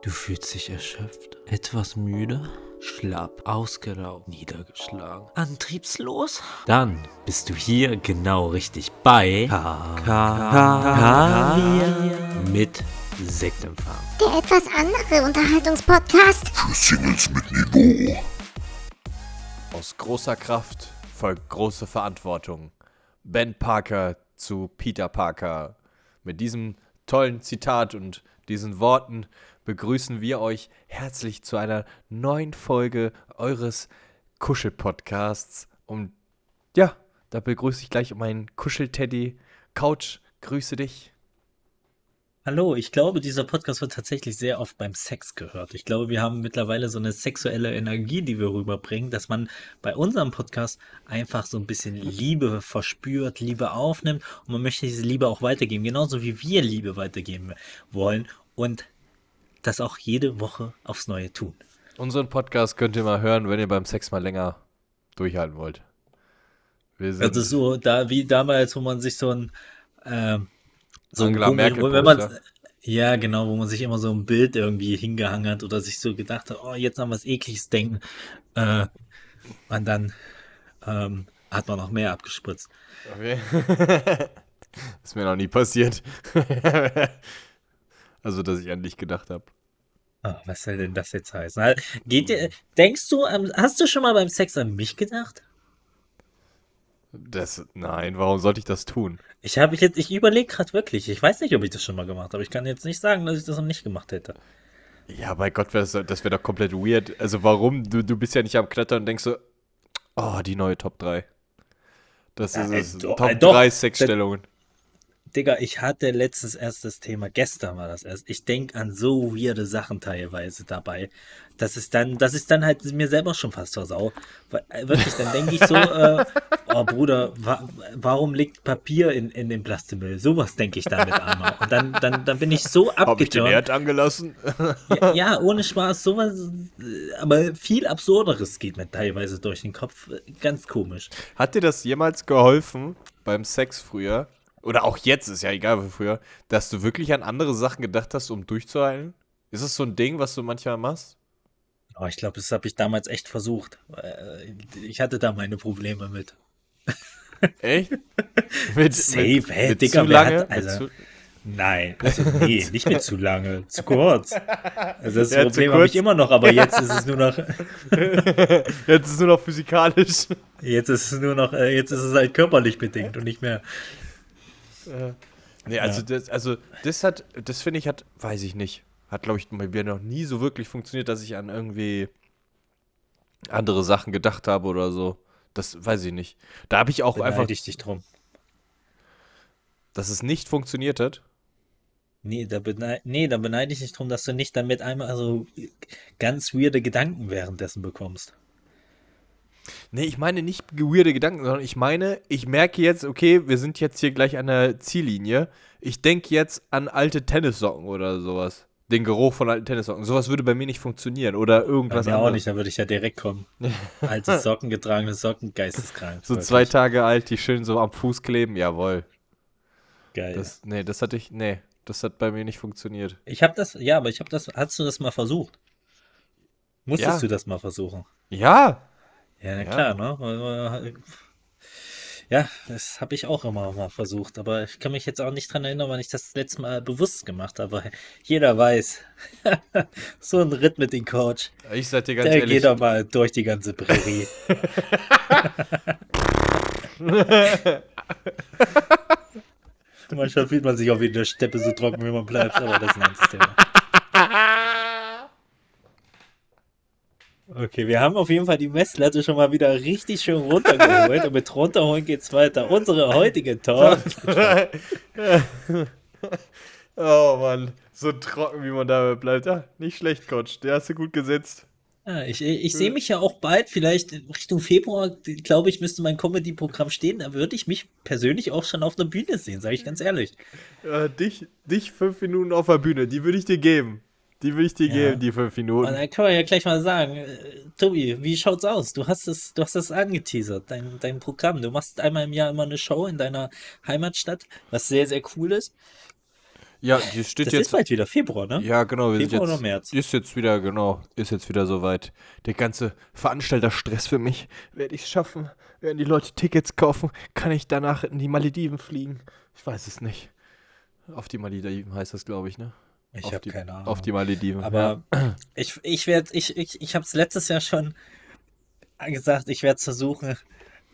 Du fühlst dich erschöpft, etwas müde, schlapp, ausgeraubt, niedergeschlagen, antriebslos? Dann bist du hier genau richtig bei K K mit Sektempfang. Der etwas andere Unterhaltungspodcast. Für Singles mit Niveau. Aus großer Kraft folgt große Verantwortung. Ben Parker zu Peter Parker. Mit diesem tollen Zitat und diesen Worten begrüßen wir euch herzlich zu einer neuen Folge eures Kuschel-Podcasts. Und ja, da begrüße ich gleich meinen Kuschelteddy. Couch, grüße dich. Hallo, ich glaube, dieser Podcast wird tatsächlich sehr oft beim Sex gehört. Ich glaube, wir haben mittlerweile so eine sexuelle Energie, die wir rüberbringen, dass man bei unserem Podcast einfach so ein bisschen Liebe verspürt, Liebe aufnimmt und man möchte diese Liebe auch weitergeben, genauso wie wir Liebe weitergeben wollen und das auch jede Woche aufs Neue tun. Unseren Podcast könnt ihr mal hören, wenn ihr beim Sex mal länger durchhalten wollt. Wir also so, da wie damals, wo man sich so ein äh, so Angela Merkel wenn man, ja, genau, wo man sich immer so ein Bild irgendwie hingehangen hat oder sich so gedacht hat, oh, jetzt noch was Ekliges denken. Äh, und dann ähm, hat man noch mehr abgespritzt. Okay. ist mir noch nie passiert. also, dass ich an dich gedacht habe. Oh, was soll denn das jetzt heißen? Geht dir, denkst du, hast du schon mal beim Sex an mich gedacht? Das, nein, warum sollte ich das tun? Ich habe jetzt, ich überlege gerade wirklich. Ich weiß nicht, ob ich das schon mal gemacht habe. Ich kann jetzt nicht sagen, dass ich das noch nicht gemacht hätte. Ja, bei Gott, das, das wäre doch komplett weird. Also warum? Du, du bist ja nicht am Klettern und denkst so, oh, die neue Top 3. Das ja, ist es. Äh, Top äh, 3 Sexstellungen. Digga, ich hatte letztes erst das Thema, gestern war das erst. Ich denke an so weirde Sachen teilweise dabei, dass es dann, dass ich dann halt mir selber schon fast versau. Äh, wirklich, dann denke ich so, äh, oh Bruder, wa warum liegt Papier in, in dem Plastikmüll? Sowas denke ich damit einmal. Und dann, dann, dann bin ich so abgeturnt. Hab ich den Erd angelassen? ja, ja, ohne Spaß, sowas, aber viel Absurderes geht mir teilweise durch den Kopf. Ganz komisch. Hat dir das jemals geholfen beim Sex früher? Oder auch jetzt, ist ja egal wie früher, dass du wirklich an andere Sachen gedacht hast, um durchzuhalten? Ist das so ein Ding, was du manchmal machst? Oh, ich glaube, das habe ich damals echt versucht. Äh, ich hatte da meine Probleme mit. Echt? mit, Safe, mit, hey, mit Digga, zu lange? Hat, also, zu Nein, also nee, nicht mit zu lange, zu kurz. Also das ja, Problem habe ich immer noch, aber jetzt ist es nur noch. jetzt ist es nur noch physikalisch. Jetzt ist es nur noch, äh, jetzt ist es halt körperlich bedingt und nicht mehr äh, nee, also, ja. das, also das hat, das finde ich hat, weiß ich nicht, hat glaube ich bei mir noch nie so wirklich funktioniert, dass ich an irgendwie andere Sachen gedacht habe oder so. Das weiß ich nicht. Da habe ich auch Beneide einfach. ich dich drum. Dass es nicht funktioniert hat? Nee da, nee, da beneide ich dich drum, dass du nicht damit einmal so ganz weirde Gedanken währenddessen bekommst. Nee, ich meine nicht weirde Gedanken, sondern ich meine, ich merke jetzt, okay, wir sind jetzt hier gleich an der Ziellinie. Ich denke jetzt an alte Tennissocken oder sowas. Den Geruch von alten Tennissocken. Sowas würde bei mir nicht funktionieren. Oder irgendwas bei mir anderes. auch nicht, da würde ich ja direkt kommen. Alte Socken, getragene Socken, geisteskrank. So wirklich. zwei Tage alt, die schön so am Fuß kleben, jawohl. Geil. Das, nee, das hatte ich, nee, das hat bei mir nicht funktioniert. Ich habe das, ja, aber ich habe das, hast du das mal versucht? Musstest ja. du das mal versuchen? Ja, ja, na klar, ne? Ja, das habe ich auch immer mal versucht, aber ich kann mich jetzt auch nicht dran erinnern, wann ich das letzte Mal bewusst gemacht habe. Jeder weiß, so ein Ritt mit dem Coach. Ich sag dir ganz der ehrlich. geht doch mal durch die ganze Prärie. Manchmal fühlt man sich auch wie in der Steppe so trocken, wie man bleibt, aber das ist ein anderes Thema. Okay, wir haben auf jeden Fall die Messlatte schon mal wieder richtig schön runtergeholt und mit runterholen geht's weiter. Unsere heutige Talk. oh Mann, so trocken, wie man dabei bleibt. Ja, nicht schlecht, Coach. Der hast du gut gesetzt. Ja, ich ich sehe mich ja auch bald, vielleicht Richtung Februar, glaube ich, müsste mein Comedy-Programm stehen. Da würde ich mich persönlich auch schon auf der Bühne sehen, sage ich ganz ehrlich. Ja, dich, dich fünf Minuten auf der Bühne, die würde ich dir geben. Die will ich dir ja. geben, die fünf Minuten. Und dann können wir ja gleich mal sagen, äh, Tobi, wie schaut's aus? Du hast es, du hast es angeteasert, dein, dein Programm. Du machst einmal im Jahr immer eine Show in deiner Heimatstadt, was sehr, sehr cool ist. Ja, die steht Das jetzt. ist bald wieder Februar, ne? Ja, genau. Wir Februar sind oder jetzt, März? Ist jetzt wieder, genau, ist jetzt wieder soweit. Der ganze Veranstalterstress für mich. Werde ich es schaffen? Werden die Leute Tickets kaufen? Kann ich danach in die Malediven fliegen? Ich weiß es nicht. Auf die Malediven heißt das, glaube ich, ne? Ich habe die, keine Ahnung. Auf die Malediven. Aber ich, ich werde, ich, ich, ich habe es letztes Jahr schon gesagt, ich werde es versuchen.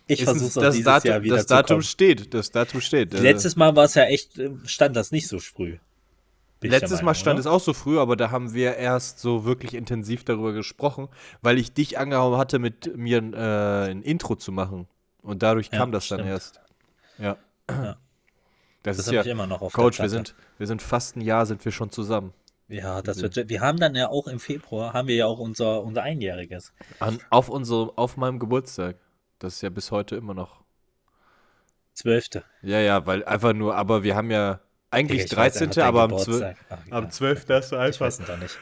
Ich versuche es- auch dieses Datum, Jahr wieder Das zu Datum steht. Das Datum steht. Äh, Letztes Mal war es ja echt, äh, stand das nicht so früh. Letztes Mal Meinung, stand oder? es auch so früh, aber da haben wir erst so wirklich intensiv darüber gesprochen, weil ich dich angehauen hatte, mit mir ein, äh, ein Intro zu machen. Und dadurch Ja, kam das dann stimmt. erst. Ja. Ja. Das, Das ist ja. ich immer noch auf Coach, wir sind, wir sind fast ein Jahr, sind wir schon zusammen. Ja, das wird. Wir haben dann ja auch im Februar haben wir ja auch unser unser einjähriges. An, auf, unserem, auf meinem Geburtstag. Das ist ja bis heute immer noch. Zwölfte. Ja, ja, weil einfach nur, aber wir haben ja eigentlich ich weiß 13., einfach deinen aber am 12. Geburtstag. Ach, Am egal. 12. hast du Ich einfach. weiß es doch nicht.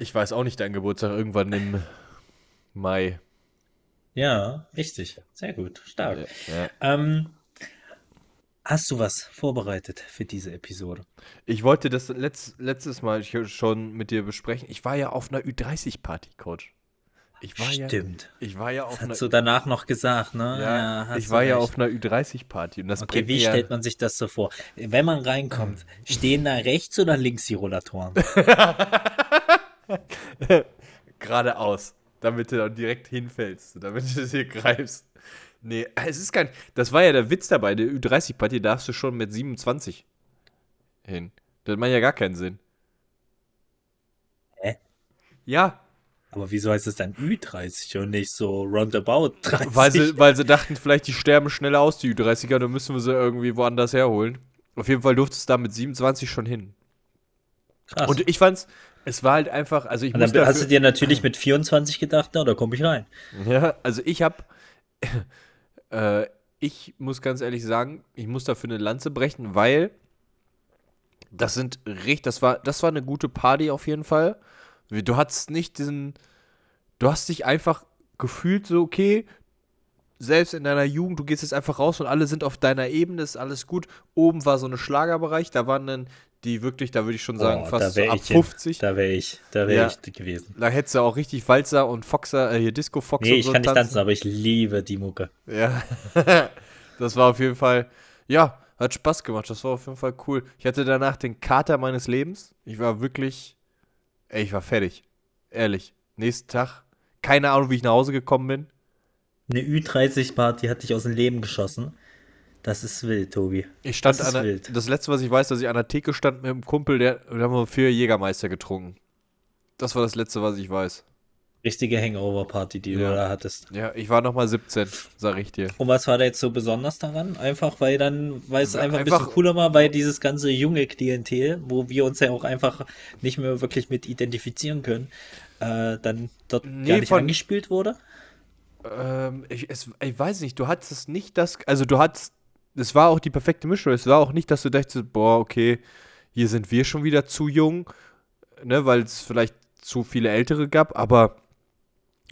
Ich weiß auch nicht deinen Geburtstag, irgendwann im Mai. Ja, richtig. Sehr gut. Stark. Ja. Ähm, hast du was vorbereitet für diese Episode? Ich wollte das letzt, letztes Mal schon mit dir besprechen. Ich war ja auf einer Ü30-Party, Coach. Ich war ja, Stimmt. ich war ja auf Das hast du danach noch gesagt, ne? ja, hast ich war ja recht. auf einer Ü30-Party und das Okay, wie ja- stellt man sich das so vor? Wenn man reinkommt, stehen da rechts oder links die Rollatoren? geradeaus, damit du dann direkt hinfällst, damit du es hier greifst. Nee, es ist kein. Das war ja der Witz dabei. Der Ü30-Party darfst du schon mit 27 hin. Das macht ja gar keinen Sinn. Hä? Ja, Aber wieso heißt es dann Ü30 und nicht so roundabout 30? weil sie, weil sie dachten, vielleicht die sterben schneller aus, die Ü30er, dann müssen wir sie irgendwie woanders herholen. Auf jeden Fall durfte es da mit 27 schon hin. Krass. Und ich fand's, es war halt einfach, also ich Und muss dann hast du dafür, dir natürlich mit 24 gedacht, na, da komme ich rein. Ja, also ich hab, äh, ich muss ganz ehrlich sagen, ich muss dafür eine Lanze brechen, weil das sind richtig, das war, das war eine gute Party auf jeden Fall. Du hattest nicht diesen, du hast dich einfach gefühlt so, okay, selbst in deiner Jugend, du gehst jetzt einfach raus und alle sind auf deiner Ebene, ist alles gut. Oben war so ein Schlagerbereich, da waren dann die wirklich, da würde ich schon sagen, Oh, fast da so ab ich hin. 50. Da wäre ich, da wäre Ja. ich gewesen. Da hättest du auch richtig Walzer und Foxer, äh, hier Disco Fox Nee, ich so kann nicht tanzen, aber ich liebe die Mucke. Ja, das war auf jeden Fall, ja, hat Spaß gemacht. Das war auf jeden Fall cool. Ich hatte danach den Kater meines Lebens. Ich war wirklich, ey, ich war fertig. Ehrlich. Nächsten Tag, keine Ahnung, wie ich nach Hause gekommen bin. Eine Ü30-Party hat dich aus dem Leben geschossen. Das ist wild, Tobi. Ich stand Das ist an der, wild. das letzte, was ich weiß, dass ich an der Theke stand mit einem Kumpel, der, wir haben vier Jägermeister getrunken. Das war das letzte, was ich weiß. Richtige Hangover-Party, die Ja. du da hattest. Ja, ich war noch mal 17, sag ich dir. Und was war da jetzt so besonders daran? Einfach, weil dann, weil es Ja, einfach ein einfach- bisschen cooler war, weil dieses ganze junge Klientel, wo wir uns ja auch einfach nicht mehr wirklich mit identifizieren können, äh, dann dort Nee, gar nicht von- angespielt wurde. Ähm, ich, es, ich weiß nicht, du hattest nicht das, also du hattest, es war auch die perfekte Mischung. Es war auch nicht, dass du dachtest, boah, okay, hier sind wir schon wieder zu jung, ne, weil es vielleicht zu viele Ältere gab, aber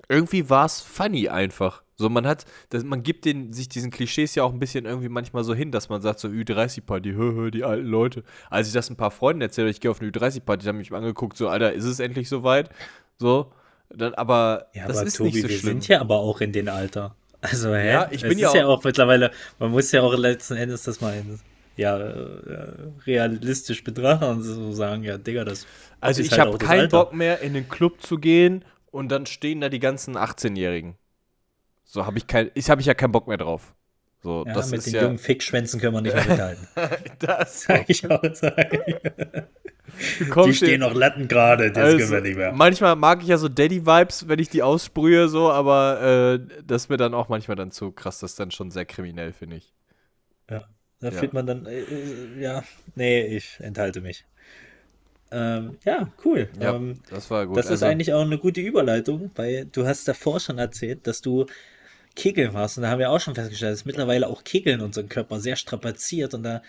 irgendwie war es funny einfach. So, man hat, das, man gibt den, sich diesen Klischees ja auch ein bisschen irgendwie manchmal so hin, dass man sagt so, Ü30-Party, hö, hö, die alten Leute. Als ich das ein paar Freunden erzählt habe, ich gehe auf eine Ü30-Party, die haben mich angeguckt, so, Alter, ist es endlich soweit? So, dann, aber Ja, das aber ist Tobi, nicht so wir schlimm. sind ja aber auch in dem Alter. Also, hä? Ja, ich es bin ist ja ja auch- auch mittlerweile, man muss ja auch letzten Endes das mal in, ja, äh, realistisch betrachten und so sagen, ja, Digga, das Also ich halt habe auch keinen. Bock mehr, in den Club zu gehen und dann stehen da die ganzen 18-Jährigen. So habe ich kein, ich habe ich ja keinen Bock mehr drauf. So, Ja, das mit ist den ja jungen Fickschwänzen können wir nicht mehr mithalten. das. Sag ich auch sagen. Die stehen noch Latten gerade, das also, können wir nicht mehr. Manchmal mag ich ja so Daddy-Vibes, wenn ich die aussprühe, so, aber äh, das ist mir dann auch manchmal dann zu krass. Das ist dann schon sehr kriminell, finde ich. Da Ja. fühlt man dann, äh, äh, ja, nee, ich enthalte mich. Ähm, ja, cool. Ja, Ähm, das war gut. das ist Also, eigentlich auch eine gute Überleitung, weil du hast davor schon erzählt, dass du Kegeln warst und da haben wir auch schon festgestellt, dass mittlerweile auch Kegeln unseren Körper sehr strapaziert und da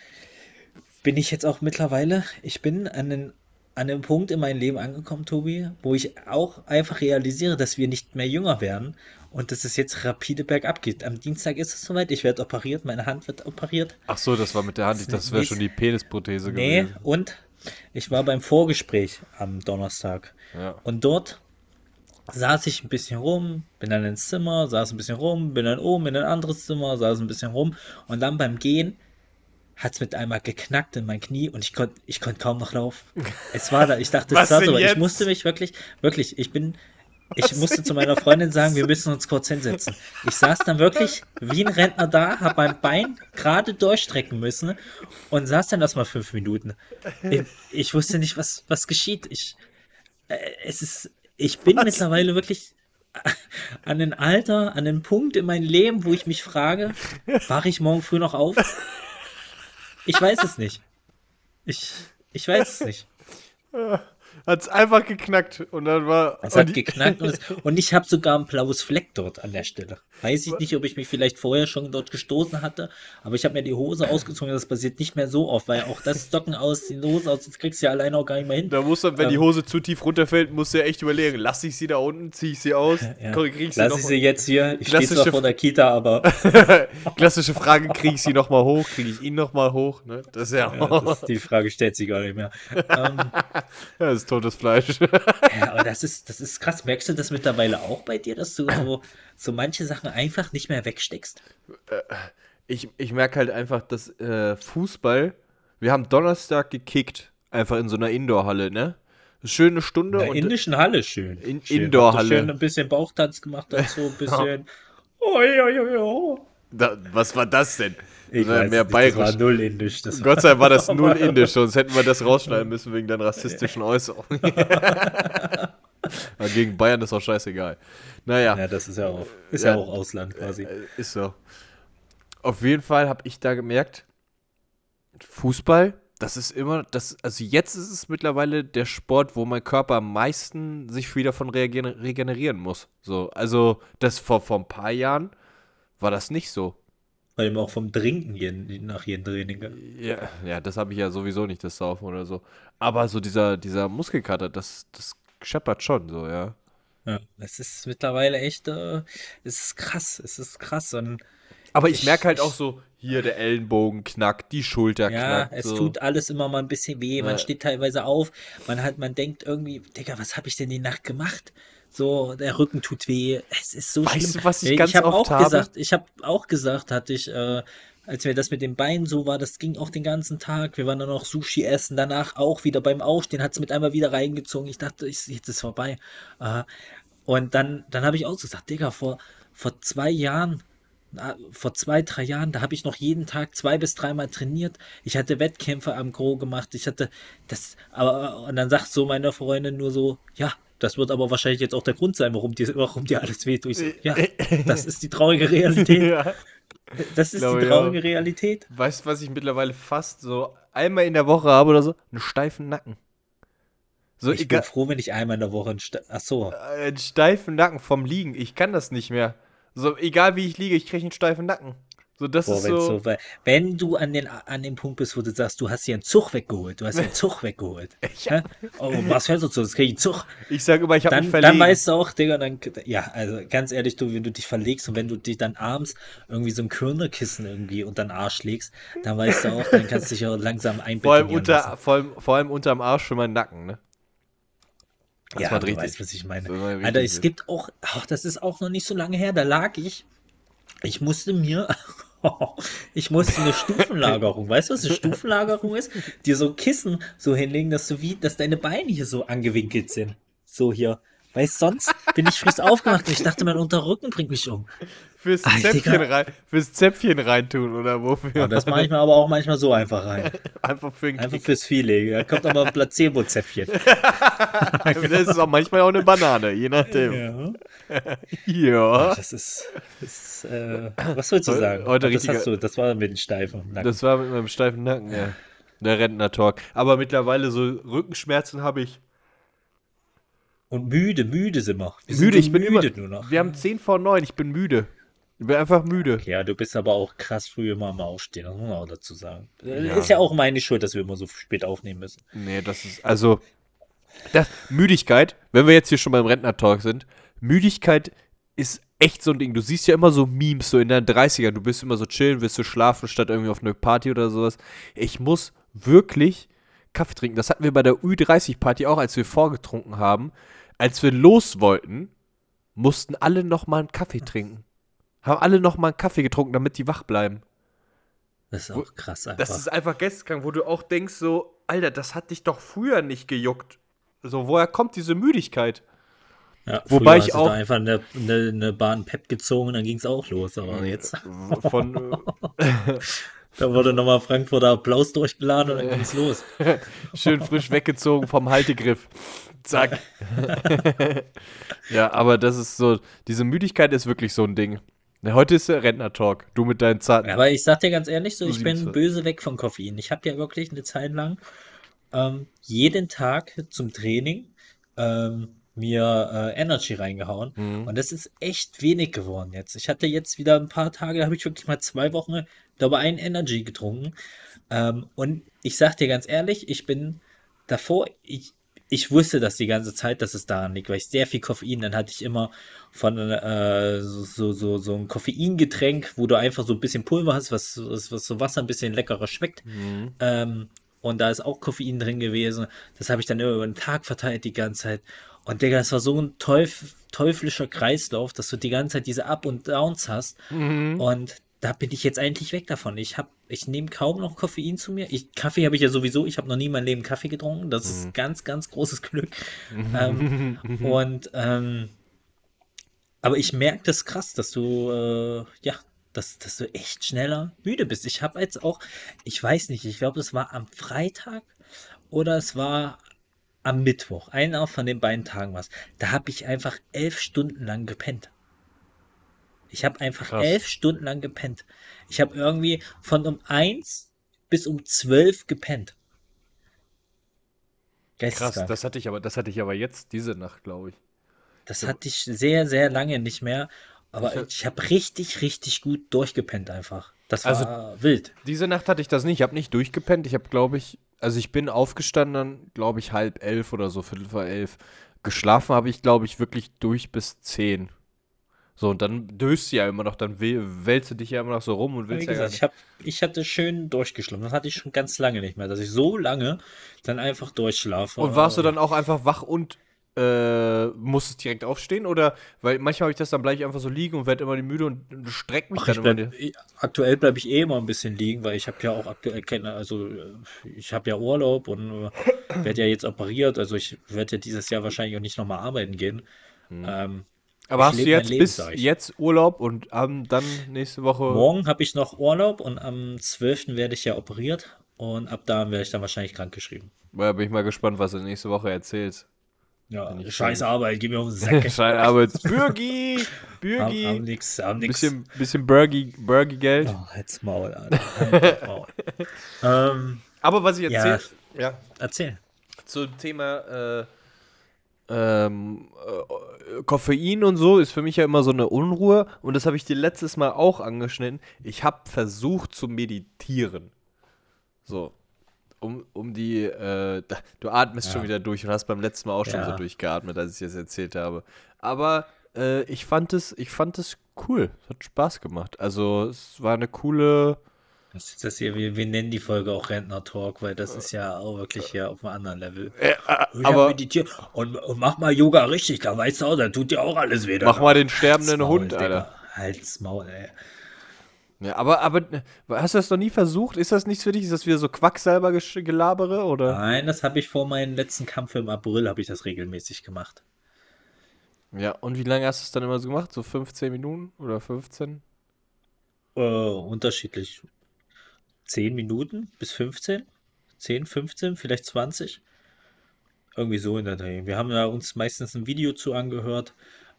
bin ich jetzt auch mittlerweile, ich bin an den an einem Punkt in meinem Leben angekommen, Tobi, wo ich auch einfach realisiere, dass wir nicht mehr jünger werden und dass es jetzt rapide bergab geht. Am Dienstag ist es soweit, ich werde operiert, meine Hand wird operiert. Ach so, das war mit der Hand, das wäre schon die Penisprothese Nee, gewesen. und ich war beim Vorgespräch am Donnerstag. Ja. Und dort saß ich ein bisschen rum, bin dann ins Zimmer, saß ein bisschen rum, bin dann oben in ein anderes Zimmer, saß ein bisschen rum. Und dann beim Gehen hat es mit einmal geknackt in mein Knie und ich konnte ich konnt kaum noch laufen. Es war da, ich dachte, es war so. Ich musste mich wirklich, wirklich, ich bin, ich musste zu meiner Freundin sagen, wir müssen uns kurz hinsetzen. Ich saß dann wirklich wie ein Rentner da, habe mein Bein gerade durchstrecken müssen und saß dann erstmal fünf Minuten. Ich, ich wusste nicht, was, was geschieht. Ich, äh, es ist, ich bin mittlerweile wirklich an ein Alter, an einen Punkt in meinem Leben, wo ich mich frage, wache ich morgen früh noch auf? Ich weiß es nicht. Ich, ich weiß es nicht. Hat's einfach geknackt und dann war. Es hat die- geknackt und, es, und ich habe sogar ein blaues Fleck dort an der Stelle. Weiß ich nicht, ob ich mich vielleicht vorher schon dort gestoßen hatte, aber ich habe mir die Hose ausgezogen. Das passiert nicht mehr so oft, weil auch das Socken aus, die Hose aus, das kriegst du ja alleine auch gar nicht mehr hin. Da muss dann, wenn die Ähm. Hose zu tief runterfällt, musst du ja echt überlegen, lasse ich sie da unten, ziehe ich sie aus, Ja. krieg ich sie Lass ich sie jetzt hier. Ich stehe zwar vor der Kita, aber Klassische Frage, kriege ich sie nochmal hoch, kriege ich ihn nochmal hoch, ne? Das ist ja, ja, das, die Frage stellt sich gar nicht mehr. Ähm, ja, das ist totes Fleisch. Ja, aber das ist, das ist krass. Merkst du das mittlerweile auch bei dir, dass du so, so manche Sachen einfach nicht mehr wegsteckst? Ich, ich merke halt einfach, dass äh, Fußball, wir haben Donnerstag gekickt, einfach in so einer Indoor-Halle, ne? Schöne Stunde In der indischen Halle schön. In- schön. Indoor-Halle. Schön ein bisschen Bauchtanz gemacht dazu, ein bisschen. Oi, oi, oi, oi. da, was war das denn? Ich weiß mehr nicht, das war bayerisch. null indisch. Gott sei Dank war das null indisch, sonst hätten wir das rausschneiden müssen wegen deinen rassistischen Äußerungen. Gegen Bayern ist auch scheißegal. Naja. ja, das ist ja auch, ist Ja. ja, auch Ausland quasi. Äh, Ist so. Auf jeden Fall habe ich da gemerkt, Fußball, das ist immer, das, also jetzt ist es mittlerweile der Sport, wo mein Körper am meisten sich wieder von regenerieren muss. So, also das vor, vor ein paar Jahren war das nicht so. Weil ihm auch vom Trinken jeden, nach jedem Training. Ja, ja das habe ich ja sowieso nicht, das Saufen oder so. Aber so dieser, dieser Muskelkater, das, das scheppert schon so, ja. Ja, es ist mittlerweile echt, äh, es ist krass, es ist krass. Und Aber ich Ich- merke halt auch so, hier der Ellenbogen knackt, die Schulter Ja, knackt. es so. tut alles immer mal ein bisschen weh. Man Ja. steht teilweise auf. Man hat, man denkt irgendwie, Digga, was habe ich denn die Nacht gemacht? So, der Rücken tut weh. Es ist so Weißt schlimm. du, was ich ich ganz habe oft auch habe? gesagt, ich habe auch gesagt, hatte ich, äh, als mir das mit dem Bein so war, das ging auch den ganzen Tag. Wir waren dann noch Sushi essen, danach auch wieder beim Aufstehen, hat es mit einmal wieder reingezogen. Ich dachte, ich, jetzt ist vorbei. Äh, und dann, dann habe ich auch gesagt, Digga, vor, vor zwei Jahren vor zwei, drei Jahren, da habe ich noch jeden Tag zwei bis dreimal trainiert. Ich hatte Wettkämpfe am Gro gemacht. Ich hatte das, aber und dann sagt so meine Freundin nur so, ja, das wird aber wahrscheinlich jetzt auch der Grund sein, warum dir, warum dir alles weht. Ich so, ja, das ist die traurige Realität. ja. Das ist Glaube die traurige auch. Realität. Weißt du, was ich mittlerweile fast so einmal in der Woche habe oder so? Einen steifen Nacken. So, Ich bin froh, wenn ich einmal in der Woche, ein Sta- ach so, äh, einen steifen Nacken vom Liegen. Ich kann das nicht mehr. So, egal wie ich liege, ich kriege einen steifen Nacken. So, das Boah, ist so. so, wenn du an, den, an dem Punkt bist, wo du sagst, du hast hier einen Zug weggeholt, du hast hier einen Zug weggeholt. Hä? Oh, was hältst du zu? Das krieg ich einen Zug. Ich sage immer, ich habe mich Dann, verlegen. dann weißt du auch, Digga, dann, ja, also ganz ehrlich, du, wenn du dich verlegst und wenn du dich dann abends irgendwie so ein Körnerkissen irgendwie unter den Arsch legst, dann weißt du auch, dann kannst du dich auch langsam vor allem, unter, vor, allem, vor allem unterm Arsch für meinen Nacken, ne? Das Ja, du weißt, was ich meine. Alter, es gibt auch, ach, das ist auch noch nicht so lange her, da lag ich, ich musste mir, ich musste eine Stufenlagerung, weißt du, was eine Stufenlagerung ist? Dir so Kissen so hinlegen, dass du wie, dass deine Beine hier so angewinkelt sind. So hier. Weißt sonst bin ich frisch aufgemacht und ich dachte, mein Unterrücken bringt mich um. Fürs Ach, Zäpfchen, Digga. rein, fürs Zäpfchen reintun oder wofür? Und das mache ich mir aber auch manchmal so einfach rein. Einfach für Einfach fürs Feeling. Da kommt aber ein Placebo-Zäpfchen. Das ist auch manchmal auch eine Banane, je nachdem. Ja. Ja. Das ist, das ist äh, was wolltest du sagen? Heute das hast du, das war mit den Steifen. Nacken. Das war mit meinem steifen Nacken, ja. Der Rentner-Talk. Aber mittlerweile so Rückenschmerzen habe ich. Und müde, müde sind wir. wir müde, sind ich bin müde immer. nur noch. Wir haben 10 vor 9, ich bin müde. Ich bin einfach müde. Ja, du bist aber auch krass früh immer am Aufstehen, das muss man auch dazu sagen. Ist ja auch meine Schuld, dass wir immer so spät aufnehmen müssen. Nee, das ist. Also, Das, Müdigkeit, wenn wir jetzt hier schon beim Rentner-Talk sind, Müdigkeit ist echt so ein Ding. Du siehst ja immer so Memes, so in deinen 30ern, du bist immer so chillen, willst du schlafen, statt irgendwie auf eine Party oder sowas. Ich muss wirklich Kaffee trinken. Das hatten wir bei der Ü30-Party auch, als wir vorgetrunken haben. Als wir los wollten, mussten alle nochmal einen Kaffee trinken. Haben alle nochmal einen Kaffee getrunken, damit die wach bleiben. Das ist Wo- auch krass einfach. Das ist einfach geisteskrank, wo du auch denkst, so, Alter, das hat dich doch früher nicht gejuckt. So, woher kommt diese Müdigkeit? ja, wobei ich auch- Da einfach eine, eine, eine Bahn Pep gezogen und dann ging es auch los. Aber jetzt, Von, da wurde nochmal Frankfurter Applaus durchgeladen und dann ging es los. äh, schön frisch weggezogen vom Haltegriff. Zack. ja, aber das ist so, diese Müdigkeit ist wirklich so ein Ding. Heute ist der Rentner-Talk. Du mit deinen zarten. Aber ich sag dir ganz ehrlich, so, ich bin böse weg von Koffein. Ich habe ja wirklich eine Zeit lang ähm, jeden Tag zum Training ähm, mir äh, Energy reingehauen. Mhm. Und das ist echt wenig geworden jetzt. Ich hatte jetzt wieder ein paar Tage, da habe ich wirklich mal zwei Wochen, glaube ein Energy getrunken. Ähm, und ich sag dir ganz ehrlich, ich bin davor, ich, ich wusste das die ganze Zeit, dass es daran liegt, weil ich sehr viel Koffein, dann hatte ich immer von äh, so, so, so, ein Koffeingetränk, wo du einfach so ein bisschen Pulver hast, was, was, was so Wasser ein bisschen leckerer schmeckt. Ähm, und da ist auch Koffein drin gewesen. Das habe ich dann immer über den Tag verteilt die ganze Zeit. Und Digga, das war so ein teuf teuflischer Kreislauf, dass du die ganze Zeit diese Up und Downs hast. Und da bin ich jetzt eigentlich weg davon. Ich habe, ich nehme kaum noch Koffein zu mir. Ich, Kaffee habe ich ja sowieso. Ich habe noch nie in meinem Leben Kaffee getrunken. Das ist ganz, ganz großes Glück. ähm, und ähm, aber ich merke das krass, dass du äh, ja, dass, dass du echt schneller müde bist. Ich habe jetzt auch, ich weiß nicht, ich glaube, es war am Freitag oder es war am Mittwoch. Einer von den beiden Tagen war es. Da habe ich einfach elf Stunden lang gepennt. Ich habe einfach Krass. elf Stunden lang gepennt. Ich habe irgendwie von um eins bis um zwölf gepennt. Krass, das hatte ich aber, das hatte ich aber jetzt diese Nacht, glaube ich. Das hatte ich sehr, sehr lange nicht mehr. Aber Ich hab- ich habe richtig, richtig gut durchgepennt einfach. Das Also- war wild. Diese Nacht hatte ich das nicht. Ich habe nicht durchgepennt. Ich habe, glaube ich, also ich bin aufgestanden, glaube ich, halb elf oder so, viertel vor elf. Geschlafen habe ich, glaube ich, wirklich durch bis zehn. So, und dann döst du ja immer noch, dann wälzt du dich ja immer noch so rum und willst ja gar gesagt, nicht. ich, hab, ich hatte schön durchgeschlafen. Das hatte ich schon ganz lange nicht mehr, dass ich so lange dann einfach durchschlafe. Und warst du dann auch einfach wach und äh, musstest direkt aufstehen? Oder, weil manchmal habe ich das, dann bleibe ich einfach so liegen und werde immer müde und streck mich Ach, dann ich immer. bleib, ich, aktuell bleibe ich eh immer ein bisschen liegen, weil ich habe ja auch aktuell keine, also ich habe ja Urlaub und äh, werde ja jetzt operiert, also ich werde ja dieses Jahr wahrscheinlich auch nicht nochmal arbeiten gehen. Hm. Ähm, Aber ich hast du jetzt Leben, bis jetzt Urlaub und ähm, dann nächste Woche. morgen habe ich noch Urlaub und am 12. werde ich ja operiert und ab da werde ich dann wahrscheinlich krankgeschrieben. Ja, bin ich mal gespannt, was du nächste Woche erzählst. Ja, scheiß schon- Arbeit, gib mir auf den Sack. Schein Arbeits. Bürgi! Haben, Bürgi! haben nix, haben nix. bisschen, bisschen Burgi, Burgi Geld. Oh, halt's Maul, Alter. Maul. ähm, Aber was ich Ja. erzähl, ja. erzähl. zum Thema äh, ähm, äh, Koffein und so ist für mich ja immer so eine Unruhe. Und das habe ich dir letztes Mal auch angeschnitten. Ich habe versucht zu meditieren. So. Um, um die, äh, da, du atmest schon Ja. wieder durch und hast beim letzten Mal auch schon Ja. so durchgeatmet, als ich das erzählt habe. Aber äh, ich fand es, ich fand es cool. Es hat Spaß gemacht. Also es war eine coole. Ist das hier? Wir, wir nennen die Folge auch Rentner Talk, weil das ist ja auch wirklich hier auf einem anderen Level. Äh, Ja, aber meditier und, und mach mal Yoga richtig, da weißt du auch, da tut dir auch alles weh. mach mal den sterbenden Halt's Maul, Hund, Digga. Alter. Halt's Maul, ey. Ja, aber, aber äh, hast du das noch nie versucht? Ist das nichts für dich? Ist das wieder so Quacksalber-Gelabere? Oder? Nein, das habe ich vor meinem letzten Kampf im April, habe ich das regelmäßig gemacht. Ja, und wie lange hast du es dann immer so gemacht? So 15 Minuten oder 15? Äh, unterschiedlich. 10 Minuten bis 15? 10, 15, vielleicht 20? Irgendwie so in der Dreh. Wir haben ja uns meistens ein Video zu angehört,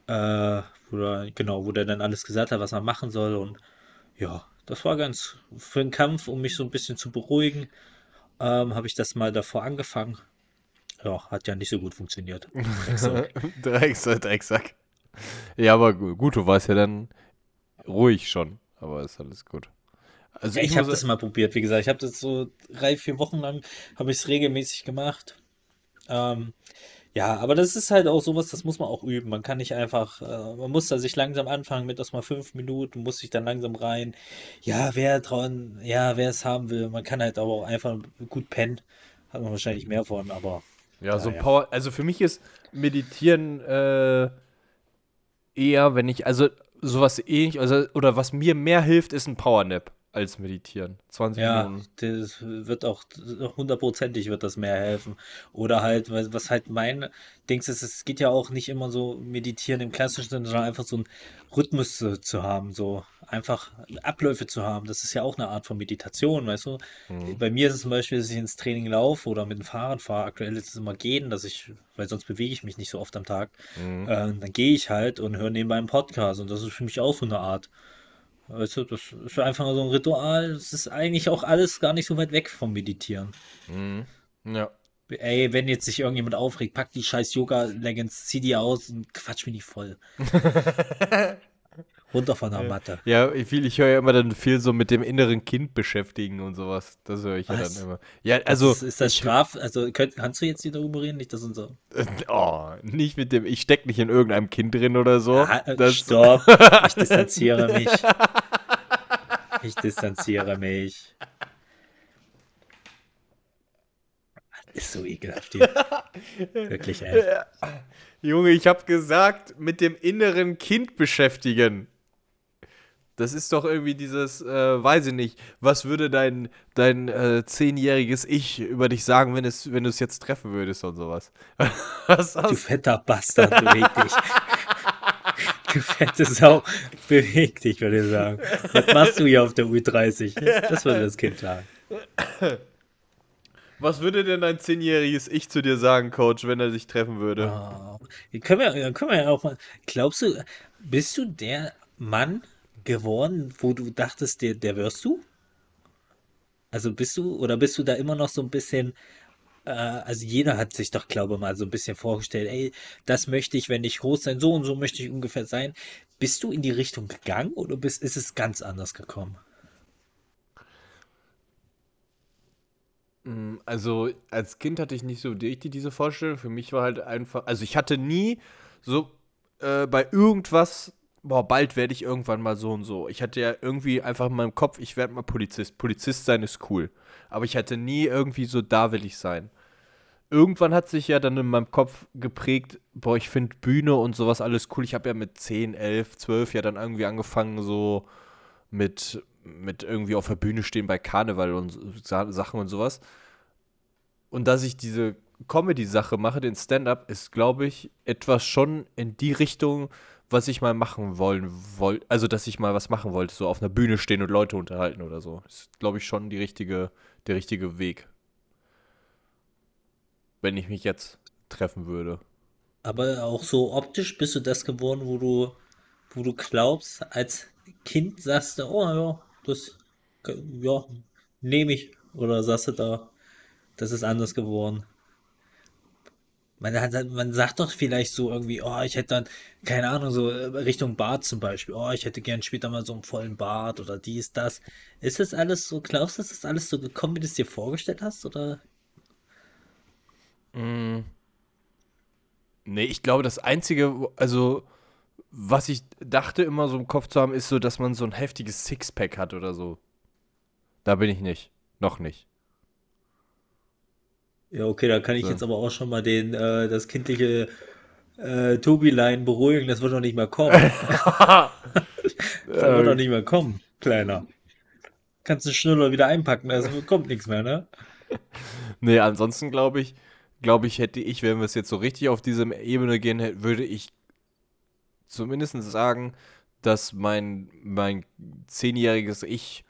äh, wo der, genau, wo der dann alles gesagt hat, was man machen soll. Und ja, das war ganz für den Kampf, um mich so ein bisschen zu beruhigen, ähm, habe ich das mal davor angefangen. Ja, hat ja nicht so gut funktioniert. Drecksack. Drecksack. Ja, aber gu- gut, du warst ja dann ruhig schon. Aber ist alles gut. Also Ja, ich habe das mal probiert, wie gesagt. Ich habe das so drei, vier Wochen lang, habe ich es regelmäßig gemacht. Ähm, ja, aber das ist halt auch sowas, das muss man auch üben. Man kann nicht einfach, äh, man muss da sich langsam anfangen mit erstmal fünf Minuten, muss sich dann langsam rein. Ja, wer dran, ja, wer es haben will, man kann halt aber auch einfach gut pennen. Hat man wahrscheinlich mehr von, aber Ja, so Ja, ja. Power. Also für mich ist Meditieren äh, eher, wenn ich, also sowas ähnlich, also, oder was mir mehr hilft, ist ein Powernap als Meditieren. 20 Ja, Minuten. das wird auch hundertprozentig wird das mehr helfen. Oder halt, was halt mein Dings ist, es geht ja auch nicht immer so meditieren im klassischen Sinne, sondern einfach so einen Rhythmus zu, zu haben, so einfach Abläufe zu haben. Das ist ja auch eine Art von Meditation, weißt du? Bei mir ist es zum Beispiel, dass ich ins Training laufe oder mit dem Fahrrad fahre. Aktuell ist es immer gehen, dass ich, weil sonst bewege ich mich nicht so oft am Tag. Äh, dann gehe ich halt und höre nebenbei einen Podcast und das ist für mich auch so eine Art. Weißt du, das ist einfach so ein Ritual. Das ist eigentlich auch alles gar nicht so weit weg vom Meditieren. Ja. Ey, wenn jetzt sich irgendjemand aufregt, pack die scheiß Yoga-Leggings, zieh die aus und quatsch mich nicht voll. Runter von der Matte. Ja, viel, ich höre ja immer dann viel so mit dem inneren Kind beschäftigen und sowas. Das höre ich ja Was? dann immer. Ja, also. ist, ist das Straf? Also könnt, kannst du jetzt hier darüber reden? Nicht, dass unser. Oh, nicht mit dem, ich steck nicht in irgendeinem Kind drin oder so. Ah, äh, das, Stopp! Ich distanziere mich. Ich distanziere mich. Ist so ekelhaft hier. Wirklich, ey. Junge, ich hab gesagt, mit dem inneren Kind beschäftigen. Das ist doch irgendwie dieses, äh, weiß ich nicht, was würde dein, dein äh, zehnjähriges Ich über dich sagen, wenn es, wenn du es jetzt treffen würdest und sowas? was Du fetter Bastard, beweg dich. Du fette Sau, beweg dich, würde ich sagen. Was machst du hier auf der U30? Das würde das Kind sagen. Was würde denn dein zehnjähriges Ich zu dir sagen, Coach, wenn er sich treffen würde? Oh, können wir, können wir ja auch mal. Glaubst du, bist du der Mann geworden, wo du dachtest, der, der wirst du? Also bist du, oder bist du da immer noch so ein bisschen, äh, also jeder hat sich doch, glaube ich, mal so ein bisschen vorgestellt, ey, das möchte ich, wenn ich groß sein, so und so möchte ich ungefähr sein. Bist du in die Richtung gegangen oder bist, ist es ganz anders gekommen? Also als Kind hatte ich nicht so richtig diese Vorstellung. Für mich war halt einfach, also ich hatte nie so äh, bei irgendwas, boah, bald werde ich irgendwann mal so und so. Ich hatte ja irgendwie einfach in meinem Kopf, ich werde mal Polizist. Polizist sein ist cool. Aber ich hatte nie irgendwie so, da will ich sein. Irgendwann hat sich ja dann in meinem Kopf geprägt, boah, ich finde Bühne und sowas alles cool. Ich habe ja mit 10, 11, 12 ja dann irgendwie angefangen, so mit, mit irgendwie auf der Bühne stehen bei Karneval und Sachen und sowas. Und dass ich diese Comedy-Sache mache, den Stand-up, ist, glaube ich, etwas schon in die Richtung, was ich mal machen wollen wollte. Also, dass ich mal was machen wollte, so auf einer Bühne stehen und Leute unterhalten oder so. Ist, glaube ich, schon die richtige, der richtige Weg. Wenn ich mich jetzt treffen würde. Aber auch so optisch bist du das geworden, wo du, wo du glaubst, als Kind sagst du, oh ja, das, ja, nehme ich. Oder sagst du da, das ist anders geworden. Man, hat, man sagt doch vielleicht so irgendwie, oh, ich hätte dann, keine Ahnung, so äh, Richtung Bart zum Beispiel, oh, ich hätte gern später mal so einen vollen Bart oder dies, das. Ist das alles so, glaubst du, ist das alles so gekommen, wie du es dir vorgestellt hast? Oder? Nee, ich glaube, das Einzige, also, was ich dachte immer so im Kopf zu haben, ist so, dass man so ein heftiges Sixpack hat oder so. Da bin ich nicht. Noch nicht. Ja, okay, da kann ich So. jetzt aber auch schon mal den, äh, das kindliche äh, Tobi-Line beruhigen, das wird doch nicht mehr kommen. Das wird doch nicht mehr kommen, Kleiner. Kannst du schneller wieder einpacken, also kommt nichts mehr, ne? Nee, ansonsten glaube ich, glaube ich, hätte ich, wenn wir es jetzt so richtig auf diese Ebene gehen, würde ich zumindest sagen, dass mein, mein zehnjähriges Ich,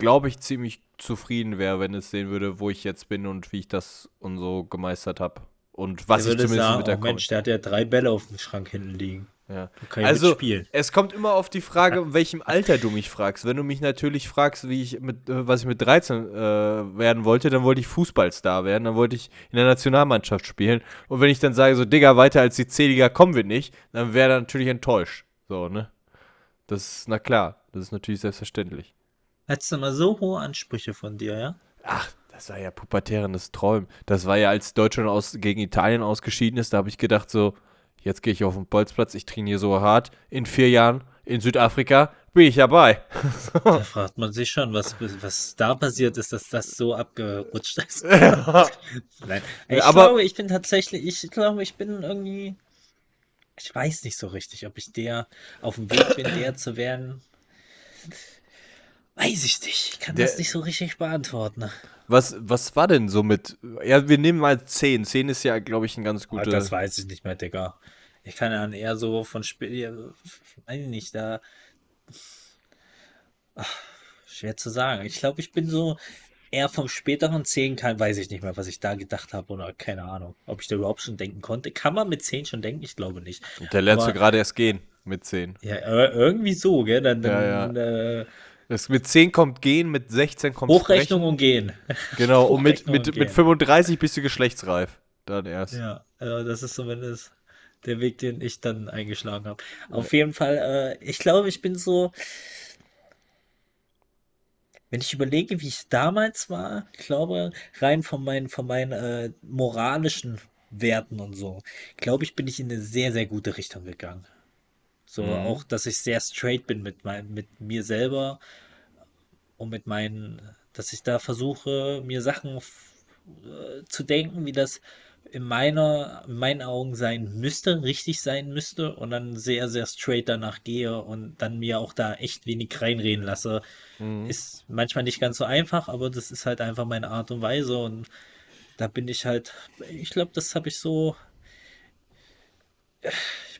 glaube ich, ziemlich zufrieden wäre, wenn es sehen würde, wo ich jetzt bin und wie ich das und so gemeistert habe. Und was ich zumindest sagen, mit der oh Mensch, der hat ja drei Bälle auf dem Schrank hinten liegen. Ja. Also, es kommt immer auf die Frage, in welchem Alter du mich fragst. Wenn du mich natürlich fragst, wie ich mit, äh, was ich mit 13 äh, werden wollte, dann wollte ich Fußballstar werden, dann wollte ich in der Nationalmannschaft spielen. Und wenn ich dann sage, so, Digga, weiter als die C-Liga kommen wir nicht, dann wäre er natürlich enttäuscht. So, ne? Das ist, na klar, das ist natürlich selbstverständlich. Hättest du mal so hohe Ansprüche von dir, ja? Ach, Das war ja pubertärendes Träumen. Das war ja, als Deutschland aus, gegen Italien ausgeschieden ist, da habe ich gedacht so, jetzt gehe ich auf den Bolzplatz, ich trainiere so hart. In vier Jahren in Südafrika bin ich dabei. Da fragt man sich schon, was, was da passiert ist, dass das so abgerutscht ist. Nein. Ich aber- glaube, ich bin tatsächlich, ich glaube, ich bin irgendwie, ich weiß nicht so richtig, ob ich der auf dem Weg bin, der zu werden. Weiß ich nicht. Ich kann Der- das nicht so richtig beantworten. Was, was war denn so mit, ja, wir nehmen mal 10. 10 ist ja, glaube ich, ein ganz Aber guter. das weiß ich nicht mehr, Digga. Ich kann ja eher so von Spiel, weiß ich nicht, da. Ach, schwer zu sagen. Ich glaube, ich bin so eher vom späteren 10, kann, weiß ich nicht mehr, was ich da gedacht habe oder keine Ahnung, ob ich da überhaupt schon denken konnte. Kann man mit 10 schon denken? Ich glaube nicht. Und der lernst du gerade erst gehen mit 10. Ja, ir- irgendwie so, gell? Dann, dann Äh, Das mit 10 kommt gehen, mit 16 kommt Hochrechnung und gehen. Sprechen. Genau, und mit, mit, und mit gehen. 35 bist du geschlechtsreif. Dann erst. Ja, äh, das ist zumindest der Weg, den ich dann eingeschlagen habe. Auf jeden Fall, äh, ich glaube, ich bin so, wenn ich überlege, wie ich damals war, ich glaube, rein von meinen, von meinen äh, moralischen Werten und so, glaube ich, bin ich in eine sehr, sehr gute Richtung gegangen. So Mhm. auch, dass ich sehr straight bin mit mein, mit mir selber und mit meinen, dass ich da versuche, mir Sachen äh, zu denken, wie das in meiner, in meinen Augen sein müsste, richtig sein müsste und dann sehr, sehr straight danach gehe und dann mir auch da echt wenig reinreden lasse. Ist manchmal nicht ganz so einfach, aber das ist halt einfach meine Art und Weise und da bin ich halt, ich glaube, das habe ich so,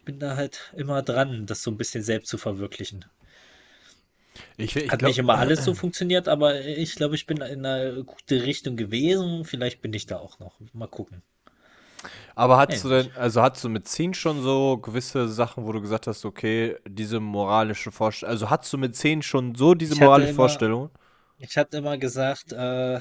ich bin da halt immer dran, das so ein bisschen selbst zu verwirklichen. Ich, ich Hat glaub- nicht immer alles so funktioniert, aber ich glaube, ich bin in einer gute Richtung gewesen. Vielleicht bin ich da auch noch. Mal gucken. Aber hattest du denn, also hattest du mit 10 schon so gewisse Sachen, wo du gesagt hast, okay, diese moralische Vorstellung, also hattest du mit 10 schon so diese moralische Vorstellung? Ich hatte immer gesagt, äh,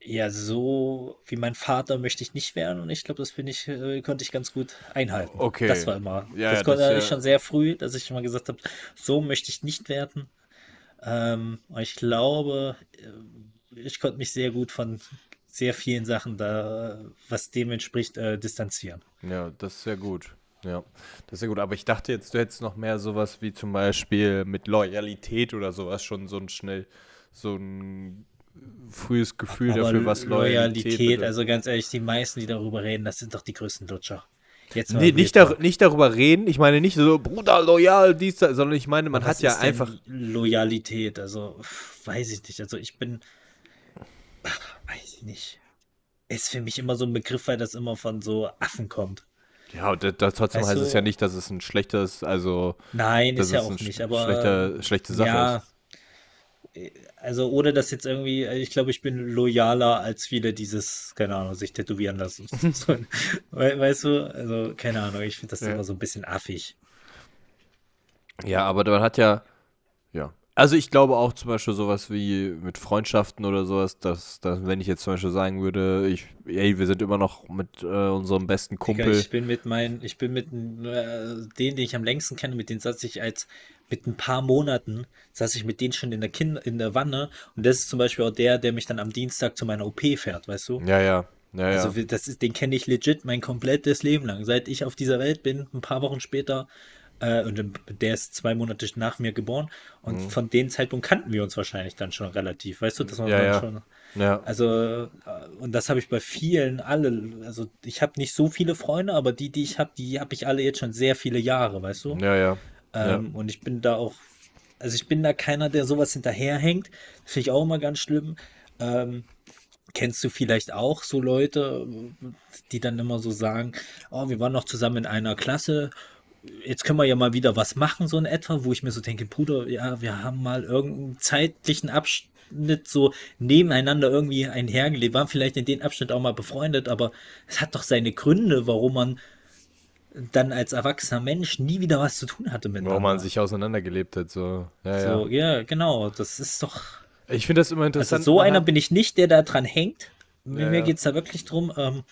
ja, so wie mein Vater möchte ich nicht werden und ich glaube, das bin ich, äh, konnte ich ganz gut einhalten. Okay. Das war immer. Ja, das ja, konnte das ich ja- schon sehr früh, dass ich immer gesagt habe, so möchte ich nicht werden. Ähm, ich glaube, äh, ich konnte mich sehr gut von sehr vielen Sachen da, was dem entspricht, äh, distanzieren. Ja, das ist sehr gut. Ja, das ist sehr gut. Aber ich dachte jetzt, du hättest noch mehr sowas wie zum Beispiel mit Loyalität oder sowas schon so ein schnell, so ein frühes Gefühl Aber dafür, was Loyalität, Loyalität, bedeutet. also ganz ehrlich, die meisten, die darüber reden, das sind doch die größten Lutscher. Jetzt Nee, nicht, dar nicht darüber reden. Ich meine nicht so, Bruder, loyal, dies, sondern ich meine, man Was hat ja ist denn einfach. Loyalität, also weiß ich nicht. Also ich bin, ach, weiß ich nicht. Ist für mich immer so ein Begriff, weil das immer von so Affen kommt. Ja, und das, trotzdem Weißt heißt du- es ja nicht, dass es ein schlechtes, also. Nein, ist ja auch ein nicht, aber schlechter, schlechte Sache ja, ist. Also ohne das jetzt irgendwie, ich glaube, ich bin loyaler als viele dieses, keine Ahnung, sich tätowieren lassen. So, we weißt du, also keine Ahnung, ich finde das Ja. immer so ein bisschen affig. Ja, aber man hat ja, ja. Also ich glaube auch zum Beispiel sowas wie mit Freundschaften oder sowas, dass, dass wenn ich jetzt zum Beispiel sagen würde, ich, ey, wir sind immer noch mit äh, unserem besten Digga, Kumpel. ich bin mit meinen, ich bin mit äh, denen, den ich am längsten kenne, mit denen saß ich als mit ein paar Monaten, saß ich mit denen schon in der kind in der Wanne und das ist zum Beispiel auch der, der mich dann am Dienstag zu meiner OP fährt, weißt du? ja, ja. Ja. Also das ist, den kenne ich legit mein komplettes Leben lang. Seit ich auf dieser Welt bin, ein paar Wochen später, äh, und der ist zwei Monate nach mir geboren. Und Mhm. von dem Zeitpunkt kannten wir uns wahrscheinlich dann schon relativ. Weißt du, dass man Ja, ja. schon. ja. Also, äh, und das habe ich bei vielen alle. Also, ich habe nicht so viele Freunde, aber die, die ich habe, die habe ich alle jetzt schon sehr viele Jahre, weißt du? ja, ja. Ähm, Und ich bin da auch, also ich bin da keiner, der sowas hinterherhängt. Finde ich auch immer ganz schlimm. Ähm, kennst du vielleicht auch so Leute, die dann immer so sagen, oh, wir waren noch zusammen in einer Klasse, jetzt können wir ja mal wieder was machen, so in etwa, wo ich mir so denke, Bruder, ja, wir haben mal irgendeinen zeitlichen Abschnitt so nebeneinander irgendwie einhergelebt, waren vielleicht in dem Abschnitt auch mal befreundet, aber es hat doch seine Gründe, warum man dann als erwachsener Mensch nie wieder was zu tun hatte miteinander. Warum man sich auseinandergelebt hat, so. Ja, so, ja. ja, genau, das ist doch. Ich finde das immer Also interessant. so man einer bin ich nicht, der da dran hängt. Mir, Ja, mir ja. geht es da wirklich drum. Ähm,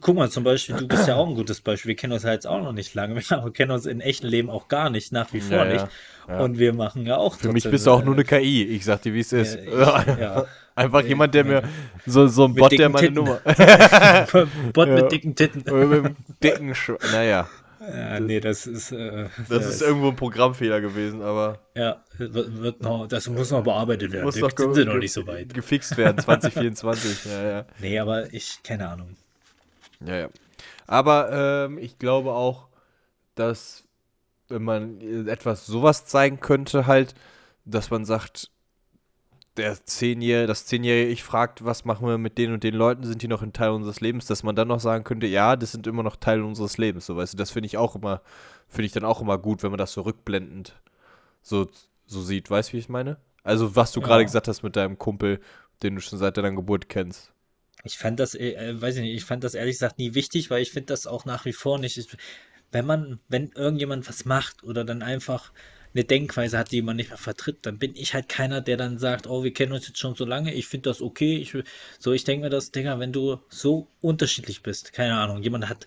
Guck mal, zum Beispiel, du bist ja auch ein gutes Beispiel. Wir kennen uns ja jetzt auch noch nicht lange. Wir kennen uns im echten Leben auch gar nicht, nach wie vor Ja, nicht. ja. Und wir machen ja auch Für mich bist du auch äh, nur eine KI. Ich sag dir, wie es ist. ich- ja. Einfach jemand, der mir so, so ein Mit Bot, der meine Titten. Nummer. Bot mit dicken Titten. Mit dem dicken Sch Naja, Ja, nee, das ist. Äh, das ist irgendwo ein Programmfehler gewesen, aber Ja, wird, noch, das muss noch bearbeitet werden. muss doch sind noch nicht so weit. gefixt werden 2024. ja, ja. Nee, aber ich, keine Ahnung. Ja, ja. Aber ähm, ich glaube auch, dass wenn man äh, etwas sowas zeigen könnte, halt, dass man sagt, der Zehnjährige, das zehnjährige Ich fragt, was machen wir mit den und den Leuten, sind die noch ein Teil unseres Lebens, dass man dann noch sagen könnte, ja, das sind immer noch Teil unseres Lebens, so weißt du, das finde ich auch immer, finde ich dann auch immer gut, wenn man das so rückblendend so, so sieht, weißt du, wie ich meine? Also, was du Ja. gerade gesagt hast mit deinem Kumpel, den du schon seit deiner Geburt kennst. Ich fand das, äh, äh, weiß ich nicht, ich fand das ehrlich gesagt nie wichtig, weil ich finde das auch nach wie vor nicht. Ich, wenn man, wenn irgendjemand was macht oder dann einfach eine Denkweise hat, die man nicht mehr vertritt, dann bin ich halt keiner, der dann sagt, oh, wir kennen uns jetzt schon so lange, ich finde das okay. Ich, so, ich denke mir das, Digga, wenn du so unterschiedlich bist, keine Ahnung, jemand hat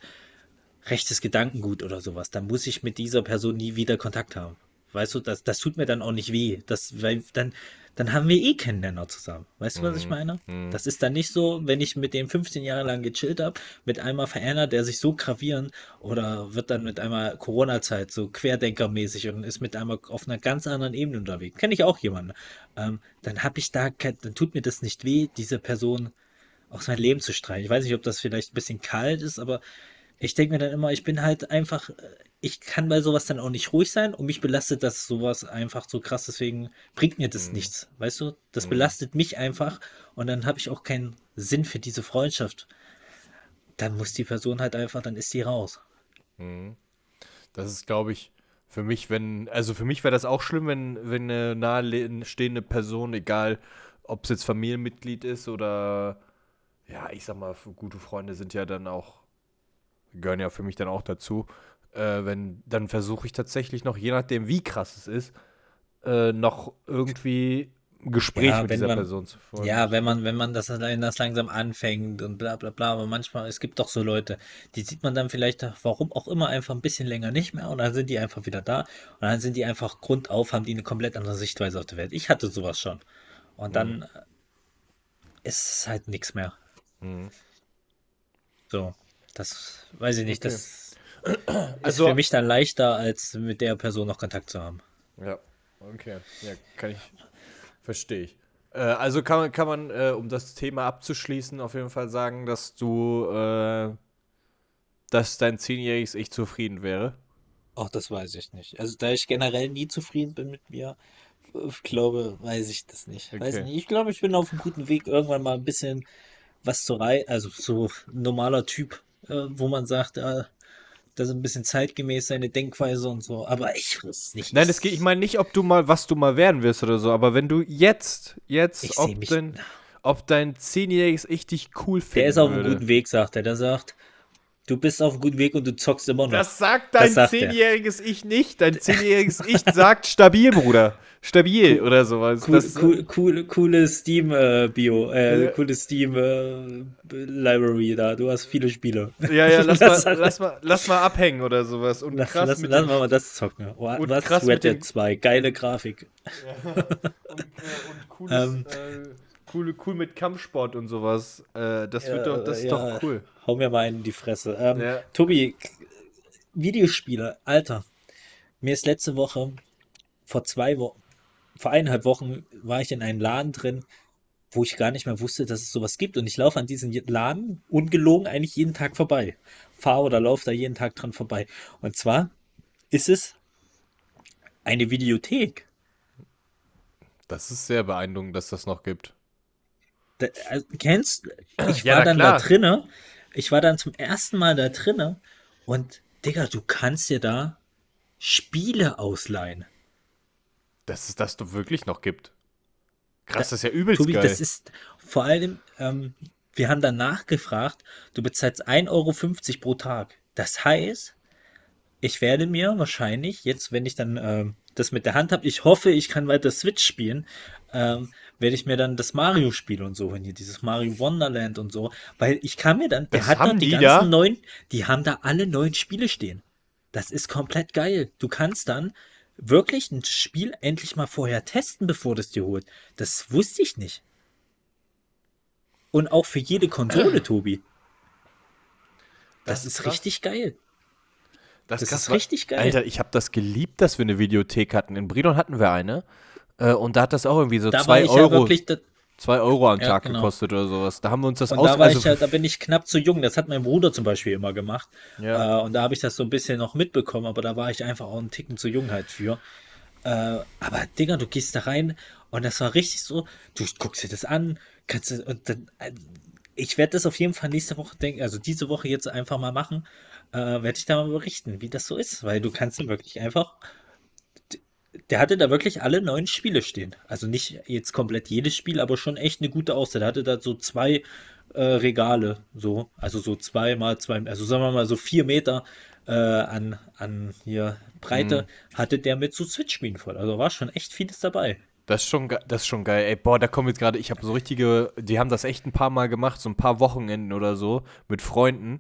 rechtes Gedankengut oder sowas, dann muss ich mit dieser Person nie wieder Kontakt haben. Weißt du, das, das tut mir dann auch nicht weh. Das, weil dann, dann haben wir eh keinen Nenner zusammen. Weißt du, was ich meine? Das ist dann nicht so, wenn ich mit dem 15 Jahre lang gechillt habe, mit einmal verändert er sich so gravierend oder wird dann mit einmal Corona-Zeit so querdenkermäßig und ist mit einmal auf einer ganz anderen Ebene unterwegs. Kenne ich auch jemanden. Ähm, dann habe ich da, kein, dann tut mir das nicht weh, diese Person aus meinem Leben zu streichen. Ich weiß nicht, ob das vielleicht ein bisschen kalt ist, aber ich denke mir dann immer, ich bin halt einfach, äh, ich kann bei sowas dann auch nicht ruhig sein und mich belastet das sowas einfach so krass, deswegen bringt mir das nichts, weißt du? Das belastet mich einfach und dann habe ich auch keinen Sinn für diese Freundschaft. Dann muss die Person halt einfach, dann ist die raus. Das ist, glaube ich, für mich, wenn, also für mich wäre das auch schlimm, wenn, wenn eine nahestehende Person, egal ob es jetzt Familienmitglied ist oder, ja, ich sag mal, gute Freunde sind ja dann auch, gehören ja für mich dann auch dazu, äh, wenn, dann versuche ich tatsächlich noch, je nachdem, wie krass es ist, äh, noch irgendwie ein Gespräch Ja, mit dieser man- Person zu führen. Ja, wenn man, wenn man das, wenn das langsam anfängt und bla bla bla, aber manchmal, es gibt doch so Leute, die sieht man dann vielleicht, warum auch immer, einfach ein bisschen länger nicht mehr und dann sind die einfach wieder da und dann sind die einfach grundauf, haben die eine komplett andere Sichtweise auf die Welt. Ich hatte sowas schon. Und dann äh, ist es halt nichts mehr. Mhm. So, das weiß ich nicht, Okay. das ist Also- für mich dann leichter, als mit der Person noch Kontakt zu haben. Ja, okay. Ja, kann ich. Verstehe ich. Äh, also kann man, kann man äh, um das Thema abzuschließen, auf jeden Fall sagen, dass du, äh, dass dein zehnjähriges Ich zufrieden wäre. Ach, das weiß ich nicht. Also, da ich generell nie zufrieden bin mit mir, ich glaube, weiß ich das nicht. Weiß Okay. nicht. Ich glaube, ich bin auf einem guten Weg, irgendwann mal ein bisschen was zu rei, also so ein normaler Typ, äh, wo man sagt, äh, das ist ein bisschen zeitgemäß seine Denkweise und so. Aber ich weiß nicht. Nein, das geht, ich meine nicht, ob du mal, was du mal werden wirst oder so, aber wenn du jetzt, jetzt, Ich ob dein, ob dein zehnjähriges Ich dich cool findet. Der ist auf einem guten Weg, sagt er. Der sagt, du bist auf einem guten Weg und du zockst immer noch. Das sagt dein zehnjähriges Ich nicht. Dein zehnjähriges Ich sagt stabil, Bruder. Stabil oder sowas. Cool, das, cool, cool, coole Steam-Bio, äh, Ja. coole Steam-Library da. Du hast viele Spiele. Ja, ja, lass mal, lass, mal, lass mal abhängen oder sowas. Und Lass, krass lass, mit dem, wir mal das zocken. Oh, und was? Red Dead 2, geile Grafik. und, äh, und cooles, Ähm. Cool, cool mit Kampfsport und sowas. Äh, das wird doch, das ist doch cool. Hau mir mal einen in die Fresse. Ähm, Ja. Tobi, Videospiele, Alter. Mir ist letzte Woche, vor zwei Wochen, vor eineinhalb Wochen, war ich in einem Laden drin, wo ich gar nicht mehr wusste, dass es sowas gibt. Und ich laufe an diesen Laden ungelogen eigentlich jeden Tag vorbei. Fahre oder laufe da jeden Tag dran vorbei. Und zwar ist es eine Videothek. Das ist sehr beeindruckend, dass das noch gibt. Da, also, kennst ich Ja, war na dann klar. da drinne. Ich war dann zum ersten Mal da drinne und Digga, du kannst dir da Spiele ausleihen. Dass es das doch wirklich noch gibt. Krass, das ist ja übelst Tobi, geil. das ist vor allem, ähm, wir haben dann nachgefragt, du bezahlst 1,50 Euro pro Tag. Das heißt, ich werde mir wahrscheinlich, jetzt, wenn ich dann ähm, das mit der Hand habe, ich hoffe, ich kann weiter Switch spielen, ähm, werde ich mir dann das Mario-Spiel und so hin, hier dieses Mario Wonderland und so, weil ich kann mir dann, der Das hat haben da die die ganzen da? neuen, die haben da alle neuen Spiele stehen. Das ist komplett geil. Du kannst dann wirklich ein Spiel endlich mal vorher testen, bevor das dir holt. Das wusste ich nicht. Und auch für jede Konsole, Tobi. Das, Das ist krass. richtig geil. Das krass, ist richtig geil. Alter, ich habe das geliebt, dass wir eine Videothek hatten. In Brilon hatten wir eine. Äh, und da hat das auch irgendwie so da war 2 ich ja Euro, da, zwei Euro am Ja, Tag genau. gekostet oder sowas. Da haben wir uns das Und aus... da, also, ja, da bin ich knapp zu jung. Das hat mein Bruder zum Beispiel immer gemacht. Ja. Äh, und da habe ich das so ein bisschen noch mitbekommen, aber da war ich einfach auch einen Ticken zu jung halt für. Äh, aber Digga, du gehst da rein und das war richtig so, du guckst dir das an, kannst du, und dann, äh, ich werde das auf jeden Fall nächste Woche denken, also diese Woche jetzt einfach mal machen, äh, werde ich da mal berichten, wie das so ist, weil du kannst wirklich einfach, der hatte da wirklich alle neuen Spiele stehen. Also nicht jetzt komplett jedes Spiel, aber schon echt eine gute Auswahl. Der hatte da so zwei äh, Regale, so, also so zwei mal zwei, also sagen wir mal so vier Meter äh, an, an hier Breite, hatte der mit so Switch-Spielen voll. Also war schon echt vieles dabei. Das ist schon, das ist schon geil. Ey, boah, da kommen jetzt gerade, ich habe so richtige, die haben das echt ein paar Mal gemacht, so ein paar Wochenenden oder so mit Freunden.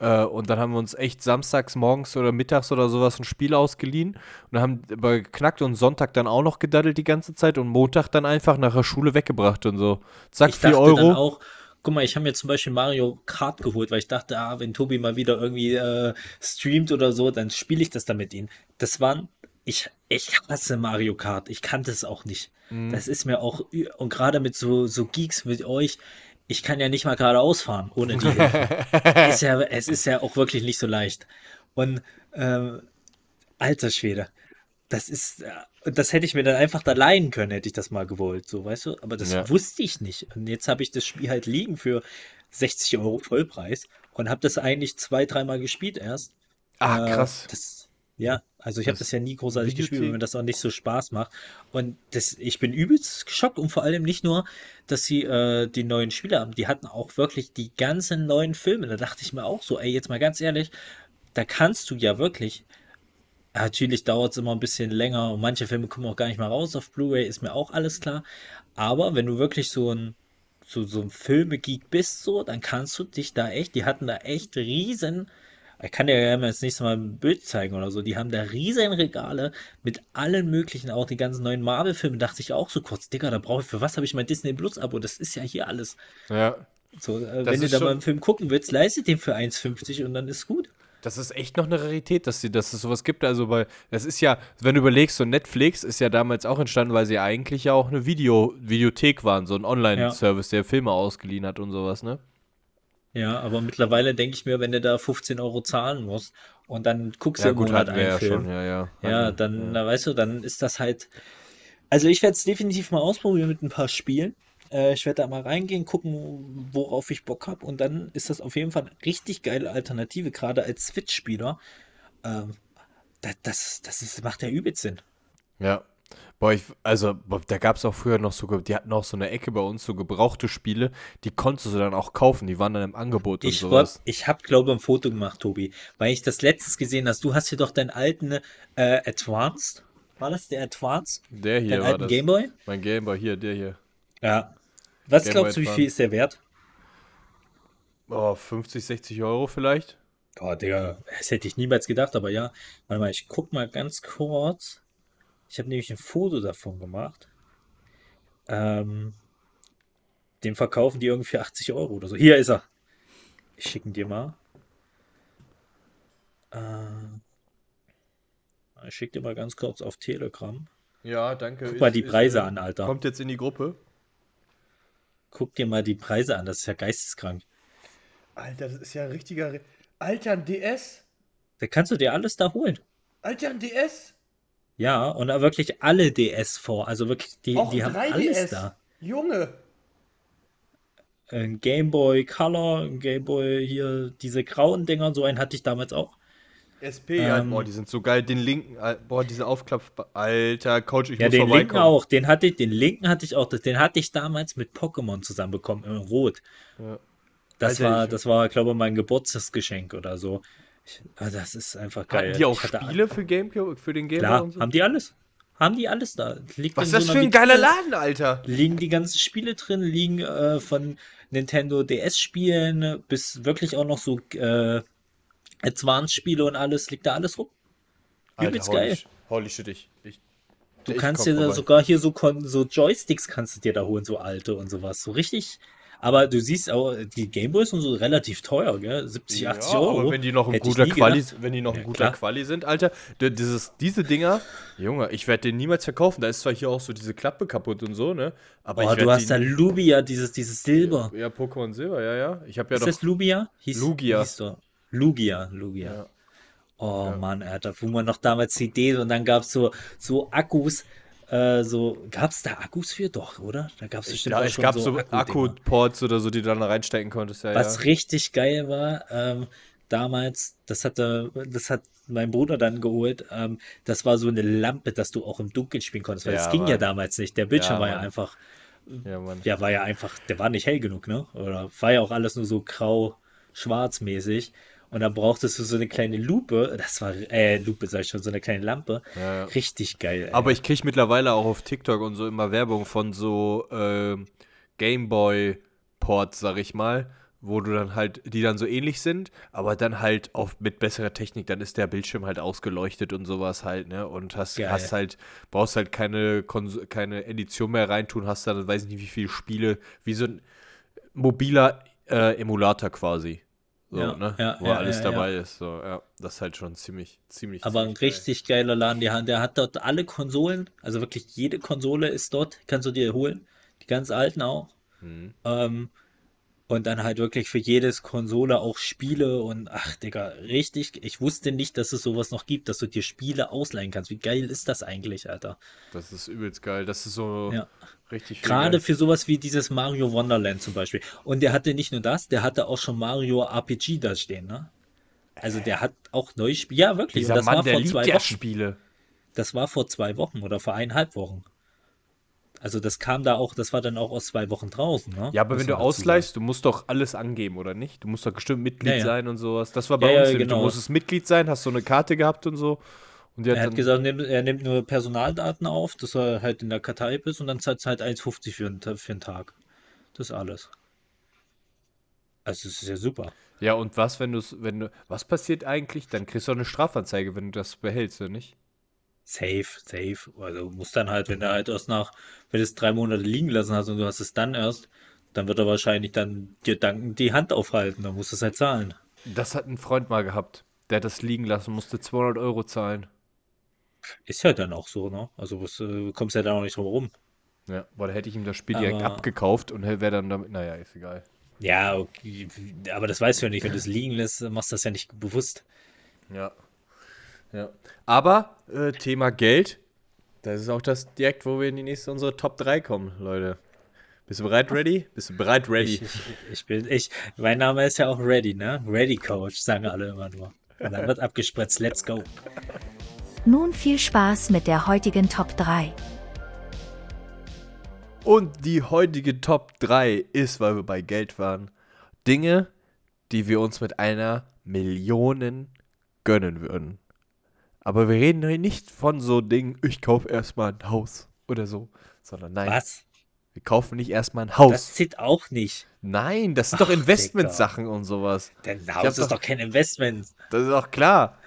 Äh, und dann haben wir uns echt samstags morgens oder mittags oder sowas ein Spiel ausgeliehen und haben aber geknackt und Sonntag dann auch noch gedaddelt die ganze Zeit und Montag dann einfach nach der Schule weggebracht und so. Zack, Ich 4 dachte dann Euro. auch, guck mal, ich habe mir zum Beispiel Mario Kart geholt, weil ich dachte, ah, wenn Tobi mal wieder irgendwie äh, streamt oder so, dann spiele ich das dann mit ihm. Das waren, ich, ich hasse Mario Kart. Ich kannte es auch nicht. Mhm. Das ist mir auch, und gerade mit so, so Geeks mit euch, ich kann ja nicht mal geradeaus fahren, ohne die Hilfe. ist ja, es ist ja auch wirklich nicht so leicht. Und ähm, alter Schwede, das ist, äh, das hätte ich mir dann einfach da leihen können, hätte ich das mal gewollt, so, weißt du? Aber das Ja. wusste ich nicht. Und jetzt habe ich das Spiel halt liegen für 60 Euro Vollpreis und habe das eigentlich zwei, dreimal gespielt erst. Ah, Äh, krass. Das, ja, also ich habe Das ja nie großartig gespielt, Videothek- weil mir das auch nicht so Spaß macht. Und das, ich bin übelst geschockt und vor allem nicht nur, dass sie äh, die neuen Spiele haben, die hatten auch wirklich die ganzen neuen Filme. Da dachte ich mir auch so, ey, jetzt mal ganz ehrlich, da kannst du ja wirklich. Natürlich dauert es immer ein bisschen länger und manche Filme kommen auch gar nicht mal raus auf Blu-ray, ist mir auch alles klar. Aber wenn du wirklich so ein so, so ein Filmegeek bist, so, dann kannst du dich da echt, die hatten da echt riesen, ich kann dir ja mal das nächste Mal ein Bild zeigen oder so, die haben da riesen Regale mit allen möglichen, auch die ganzen neuen Marvel-Filme, dachte ich auch so kurz, Digga, da brauche ich, für was habe ich mein Disney Plus-Abo? Das ist ja hier alles. Ja. So, äh, wenn du da mal einen Film gucken willst, leistet den für 1,50 und dann ist gut. Das ist echt noch eine Rarität, dass, die, dass es sowas gibt. Also, bei, das ist ja, wenn du überlegst, so Netflix ist ja damals auch entstanden, weil sie eigentlich ja auch eine Video, Videothek waren, so ein Online-Service, der Filme ausgeliehen hat und sowas, ne? Ja, aber mittlerweile denke ich mir, wenn du da 15 Euro zahlen musst und dann guckst du Ja, im gut, Monat wir einen ja Film. schon, ja, ja. Ja, dann, na, weißt du, dann ist das halt. Also ich werde es definitiv mal ausprobieren mit ein paar Spielen. Äh, ich werde da mal reingehen, gucken, worauf ich Bock habe. Und dann ist das auf jeden Fall eine richtig geile Alternative, gerade als Switch-Spieler. Ähm, das, das, das ist, macht ja übelst Sinn. Ja. Boah, ich, also, boah, da gab es auch früher noch so, die hatten auch so eine Ecke bei uns, so gebrauchte Spiele, die konntest du dann auch kaufen, die waren dann im Angebot und Ich, sowas. wollt- ich habe, glaube ich, ein Foto gemacht, Tobi, weil ich das letztes gesehen hast. Du hast hier doch deinen alten äh, Advanced. War das der Advanced? Der hier Deinen war alten das. Gameboy? Mein Gameboy, hier, der hier. Ja. Was Game Boy glaubst du, wie viel ist der wert? Oh, 50, 60 Euro vielleicht? Oh, Digga, das hätte ich niemals gedacht, aber ja. Warte mal, ich guck mal ganz kurz. Ich habe nämlich ein Foto davon gemacht. Ähm, den verkaufen die irgendwie für 80 Euro oder so. Hier ist er. Ich schicke ihn dir mal. Äh, ich schicke dir mal ganz kurz auf Telegram. Ja, danke. Guck mal die Preise an, Alter. Kommt jetzt in die Gruppe. Guck dir mal die Preise an, das ist ja geisteskrank. Alter, das ist ja ein richtiger. Re Alter, ein DS? Da kannst du dir alles da holen. Alter, ein DS? Ja, und wirklich alle DS vor. Also wirklich, die, die haben alles da. Junge. Ein Game Boy Color, ein Game Boy hier, diese grauen Dinger, so einen hatte ich damals auch. SP, ja, Ähm, boah, die sind so geil. Den linken, Al- boah, diese Aufklapp. Alter, Coach, ich Ja, muss den linken auch. Den hatte ich, den linken hatte ich auch. Den hatte ich damals mit Pokémon zusammenbekommen, in Rot. Ja. Das Alter, war, ich- das war, glaube ich, mein Geburtstagsgeschenk oder so. Ich, ah, das ist einfach geil. Hatten die auch Spiele für, Gamecube, für den Gameboy Klar, und so? haben die alles. Haben die alles da. Liegt Was ist das so für ein geiler. Laden, Alter? liegen die ganzen Spiele drin, liegen äh, von Nintendo DS-Spielen bis wirklich auch noch so äh, Advanced-Spiele und alles, liegt da alles rum. Übelst Alter, geil. holy, sh- holy shit, ich. ich Du ich kannst dir da vorbei. sogar hier so, so Joysticks kannst du dir da holen, so alte und sowas. So richtig. Aber du siehst auch, die Gameboys sind so relativ teuer, gell? 70, 80 ja, Euro. Aber wenn die noch in guter Quali, wenn die noch in Ja, guter klar. Quali sind, Alter, dieses, diese Dinger, Junge, ich werde den niemals verkaufen. Da ist zwar hier auch so diese Klappe kaputt und so, ne? Aber Oh, du hast da Lubia, dieses, dieses Silber. Ja, Pokémon Silber, ja, ja. Ich habe ja ist doch. das Lubia? Hieß, Lugia. Hieß doch. Lugia, Lugia. Ja. Oh Mann, Alter, wo man noch damals CDs und dann gab es so, so Akkus, äh, so, gab es da Akkus für? Doch, oder? Da gab es bestimmt ja, auch es schon gab so. Akku-Ports oder so, die du dann reinstecken konntest, ja, Was ja. richtig geil war, ähm, damals, das hatte, das hat mein Bruder dann geholt, ähm, das war so eine Lampe, dass du auch im Dunkeln spielen konntest, weil Ja, das ging ja Mann. damals nicht. Der Bildschirm Ja, war ja Mann. einfach, Ja, Mann. ja, war ja einfach, der war nicht hell genug, ne? Oder war ja auch alles nur so grau-schwarz mäßig. Und dann brauchtest du so eine kleine Lupe, das war, äh, Lupe sag ich schon, so eine kleine Lampe. Ja. Richtig geil. Ey. Aber ich kriege mittlerweile auch auf TikTok und so immer Werbung von so ähm, Gameboy-Ports, sag ich mal, wo du dann halt, die dann so ähnlich sind, aber dann halt auch mit besserer Technik, dann ist der Bildschirm halt ausgeleuchtet und sowas halt, ne? Und hast, Geil. hast halt, brauchst halt keine, Kons keine Edition mehr reintun, hast dann, weiß ich nicht, wie viele Spiele, wie so ein mobiler äh, Emulator quasi. So, Ja, ne? ja, Wo ja, alles ja, dabei ist. So, ja. Das ist halt schon ziemlich, ziemlich. Aber ein ziemlich geil. richtig geiler Laden, der, hat- der hat dort alle Konsolen, also wirklich jede Konsole ist dort, kannst du dir holen, die ganz alten auch. Mhm. Ähm, und dann halt wirklich für jedes Konsole auch Spiele und ach Digga, richtig, ich wusste nicht, dass es sowas noch gibt, dass du dir Spiele ausleihen kannst. Wie geil ist das eigentlich, Alter? Das ist übelst geil. Das ist so Ja. richtig Gerade geil. für sowas wie dieses Mario Wonderland zum Beispiel. Und der hatte nicht nur das, der hatte auch schon Mario RPG da stehen, ne? Also der hat auch neue Spiele. Ja, wirklich. Dieser und das Mann, war vor zwei Wochen. Spiele. Das war vor zwei Wochen oder vor eineinhalb Wochen. Also das kam da auch, das war dann auch aus zwei Wochen draußen, ne? Ja, aber Muss wenn du ausleihst, du musst doch alles angeben, oder nicht? Du musst doch bestimmt Mitglied Ja, ja. sein und sowas. Das war bei Ja, uns ja, genau. Du musstest Mitglied sein, hast so eine Karte gehabt und so. Und Er hat gesagt, er nimmt nur Personaldaten auf, dass er halt in der Kartei bist und dann zahlt halt 1,50 für, einen für einen Tag. Das ist alles. Also das ist ja super. ja, und was, wenn du wenn du. Was passiert eigentlich? Dann kriegst du auch eine Strafanzeige, wenn du das behältst, oder nicht? Safe, safe. Also du musst dann halt, wenn du halt erst nach, wenn du es drei Monate liegen lassen hast und du hast es dann erst, dann wird er wahrscheinlich dann dir dankend die Hand aufhalten. Dann musst du es halt zahlen. Das hat ein Freund mal gehabt. Der hat das liegen lassen, musste 200 Euro zahlen. Ist ja dann auch so, ne? Also was, äh, du kommst ja da auch nicht drum rum. Ja, boah, da hätte ich ihm das Spiel direkt Aber- abgekauft und wäre dann damit. Naja, ist egal. Ja, okay. Aber das weißt du ja nicht. Wenn du es liegen lässt, machst du das ja nicht bewusst. Ja. Ja. Aber äh, Thema Geld, das ist auch das direkt, wo wir in die nächste unsere Top 3 kommen, Leute. Bist du bereit, ready? Bist du bereit, ready? Ich, ich, ich bin, ich, mein Name ist ja auch Ready, ne? Ready Coach, sagen alle immer nur. Und dann wird abgespritzt, let's go. Nun viel Spaß mit der heutigen Top 3. Und die heutige Top 3 ist, weil wir bei Geld waren, Dinge, die wir uns mit einer Million gönnen würden. Aber wir reden hier nicht von so Dingen, ich kaufe erstmal ein Haus oder so, sondern nein, Was? wir kaufen nicht erstmal ein Haus. Das zählt auch nicht. nein, das sind doch Ach, Investmentsachen und sowas. Denn hab Haus ist doch- doch kein Investment. Das ist auch klar.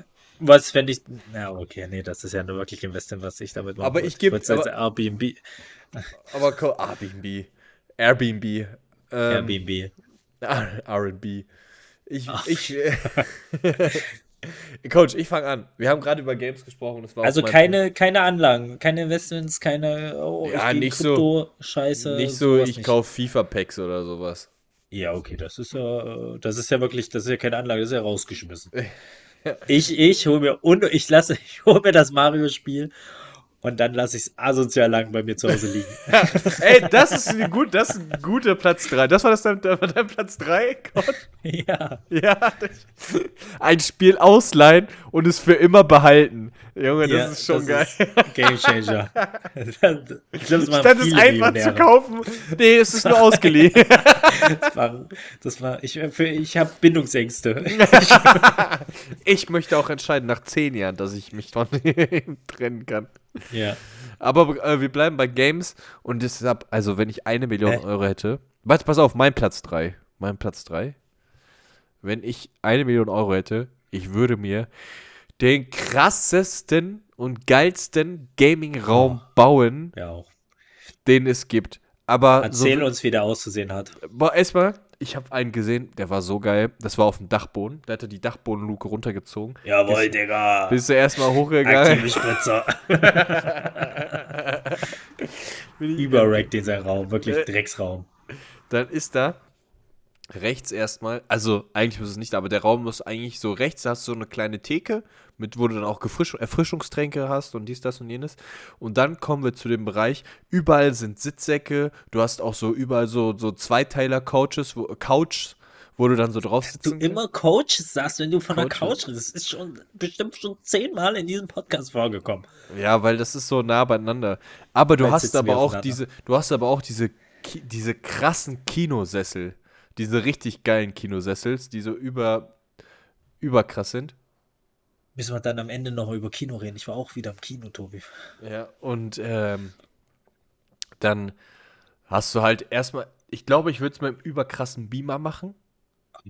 Was, wenn ich. Na, okay, nee, das ist ja nur wirklich Investment, was ich damit mache. Aber ich geb- als aber- Airbnb. Aber Airbnb. Airbnb. Ähm, Airbnb. RB. Ich, ich, Coach, ich fange an. Wir haben gerade über Games gesprochen. Also keine, keine Anlagen, keine Investments, keine. Oh, Ja, nicht so- Scheiße. Nicht so, ich kaufe FIFA-Packs oder sowas. Ja, okay, das ist ja, das ist ja wirklich, das ist ja keine Anlage, das ist ja rausgeschmissen. Ich, ich hole mir und ich lasse, ich hole mir das Mario-Spiel und dann lasse ich es asozial lang bei mir zu Hause liegen. Ey, das ist, ein gut, das ist ein guter Platz 3. Das war das dein, das war dein Platz 3? ja. Ja. das- Ein Spiel ausleihen und es für immer behalten. Junge, das ja, ist schon geil. ist Game Changer. das machen Statt es einfach zu kaufen. Nee, es ist nur ausgeliehen. Das war, das war, ich, für, ich habe Bindungsängste. Ich möchte auch entscheiden nach zehn Jahren, dass ich mich von ihm trennen kann. Ja. Aber äh, wir bleiben bei Games und deshalb, also wenn ich eine Million Hä? Euro hätte. Warte, pass auf, mein Platz 3. Mein Platz 3. Wenn ich eine Million Euro hätte, ich würde mir den krassesten und geilsten Gaming-Raum Oh. bauen, Ja den es gibt. Aber Erzähl so, uns, wie der auszusehen hat. Erstmal, ich habe einen gesehen, der war so geil. Das war auf dem Dachboden. Der hatte die Dachbodenluke runtergezogen. Jawohl, Bist- Digga. Bist du erstmal hochgegangen? Aktive Spritzer. Überrackt in sein Raum. Wirklich Äh, Drecksraum. Dann ist da rechts erstmal, also eigentlich muss es nicht, aber der Raum muss eigentlich so rechts, da hast du so eine kleine Theke, mit wo du dann auch Gefrisch Erfrischungstränke hast und dies, das und jenes. Und dann kommen wir zu dem Bereich, überall sind Sitzsäcke, du hast auch so überall so, so Zweiteiler-Couches, wo, Couch, wo du dann so drauf Du sitzen immer Coach sagst, wenn du von der Coaches. Couch redest. Das ist schon bestimmt schon zehnmal in diesem Podcast vorgekommen. Ja, weil das ist so nah beieinander. Aber du Bald hast aber auch diese, du hast aber auch diese, diese krassen Kinosessel. Diese richtig geilen Kinosessels, die so über, überkrass sind. Müssen wir dann am Ende noch über Kino reden. Ich war auch wieder im Kino, Tobi. Ja, und ähm, dann hast du halt erstmal, ich glaube, ich würde es mit einem überkrassen Beamer machen.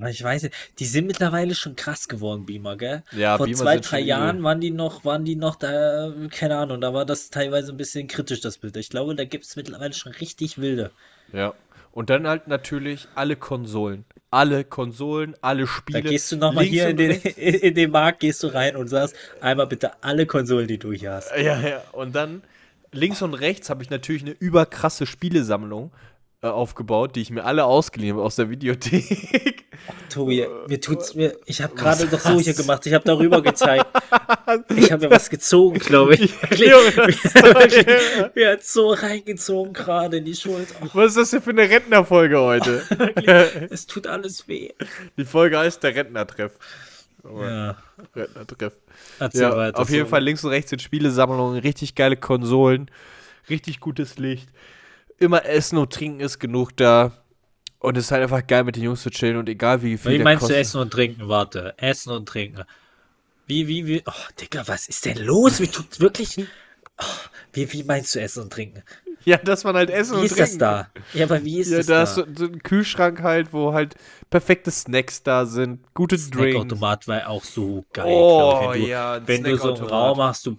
Ich weiß nicht, die sind mittlerweile schon krass geworden, Beamer, gell? Ja, Vor Beamer zwei, drei. Jahren waren die noch, waren die noch da, keine Ahnung, da war das teilweise ein bisschen kritisch, das Bild. Ich glaube, da gibt es mittlerweile schon richtig wilde. Ja. Und dann halt natürlich alle Konsolen. Alle Konsolen, alle Da Spiele. gehst du nochmal hier in den, in, den Markt, gehst du rein und sagst, einmal bitte alle Konsolen, die du hier hast. Ja, ja. Und dann links und rechts habe ich natürlich eine überkrasse Spielesammlung aufgebaut, die ich mir alle ausgeliehen habe aus der Videothek. Tobi, mir tut's mir, ich habe gerade doch so hier gemacht, ich habe darüber gezeigt. Ich habe mir was gezogen, glaube ich. Mir hat so reingezogen gerade in die Schulter. Oh, Was ist das denn für eine Rentnerfolge heute? es tut alles weh. Die Folge heißt der Rentnertreff. Ja, Rentnertreff. Ja, weiter. auf jeden So. Fall links und rechts sind Spielesammlungen, richtig geile Konsolen, richtig gutes Licht. Immer Essen und Trinken ist genug da. Und es ist halt einfach geil mit den Jungs zu chillen und egal wie viel Wie meinst du kostet. Essen und Trinken? Warte, Essen und Trinken. Wie, wie, wie? Oh, Digga, was ist denn los? Wie tut's wirklich? Oh, wie, wie meinst du Essen und Trinken? Ja, dass man halt Essen Wie und ist Trinken. das da? Ja, aber wie ist Ja, das da da? ist so, so ein Kühlschrank halt, wo halt perfekte Snacks da sind, gute Drinks. Snackautomat war auch so geil. Oh, ich, wenn du, ja, Wenn du so einen Snackautomat. Raum hast, du,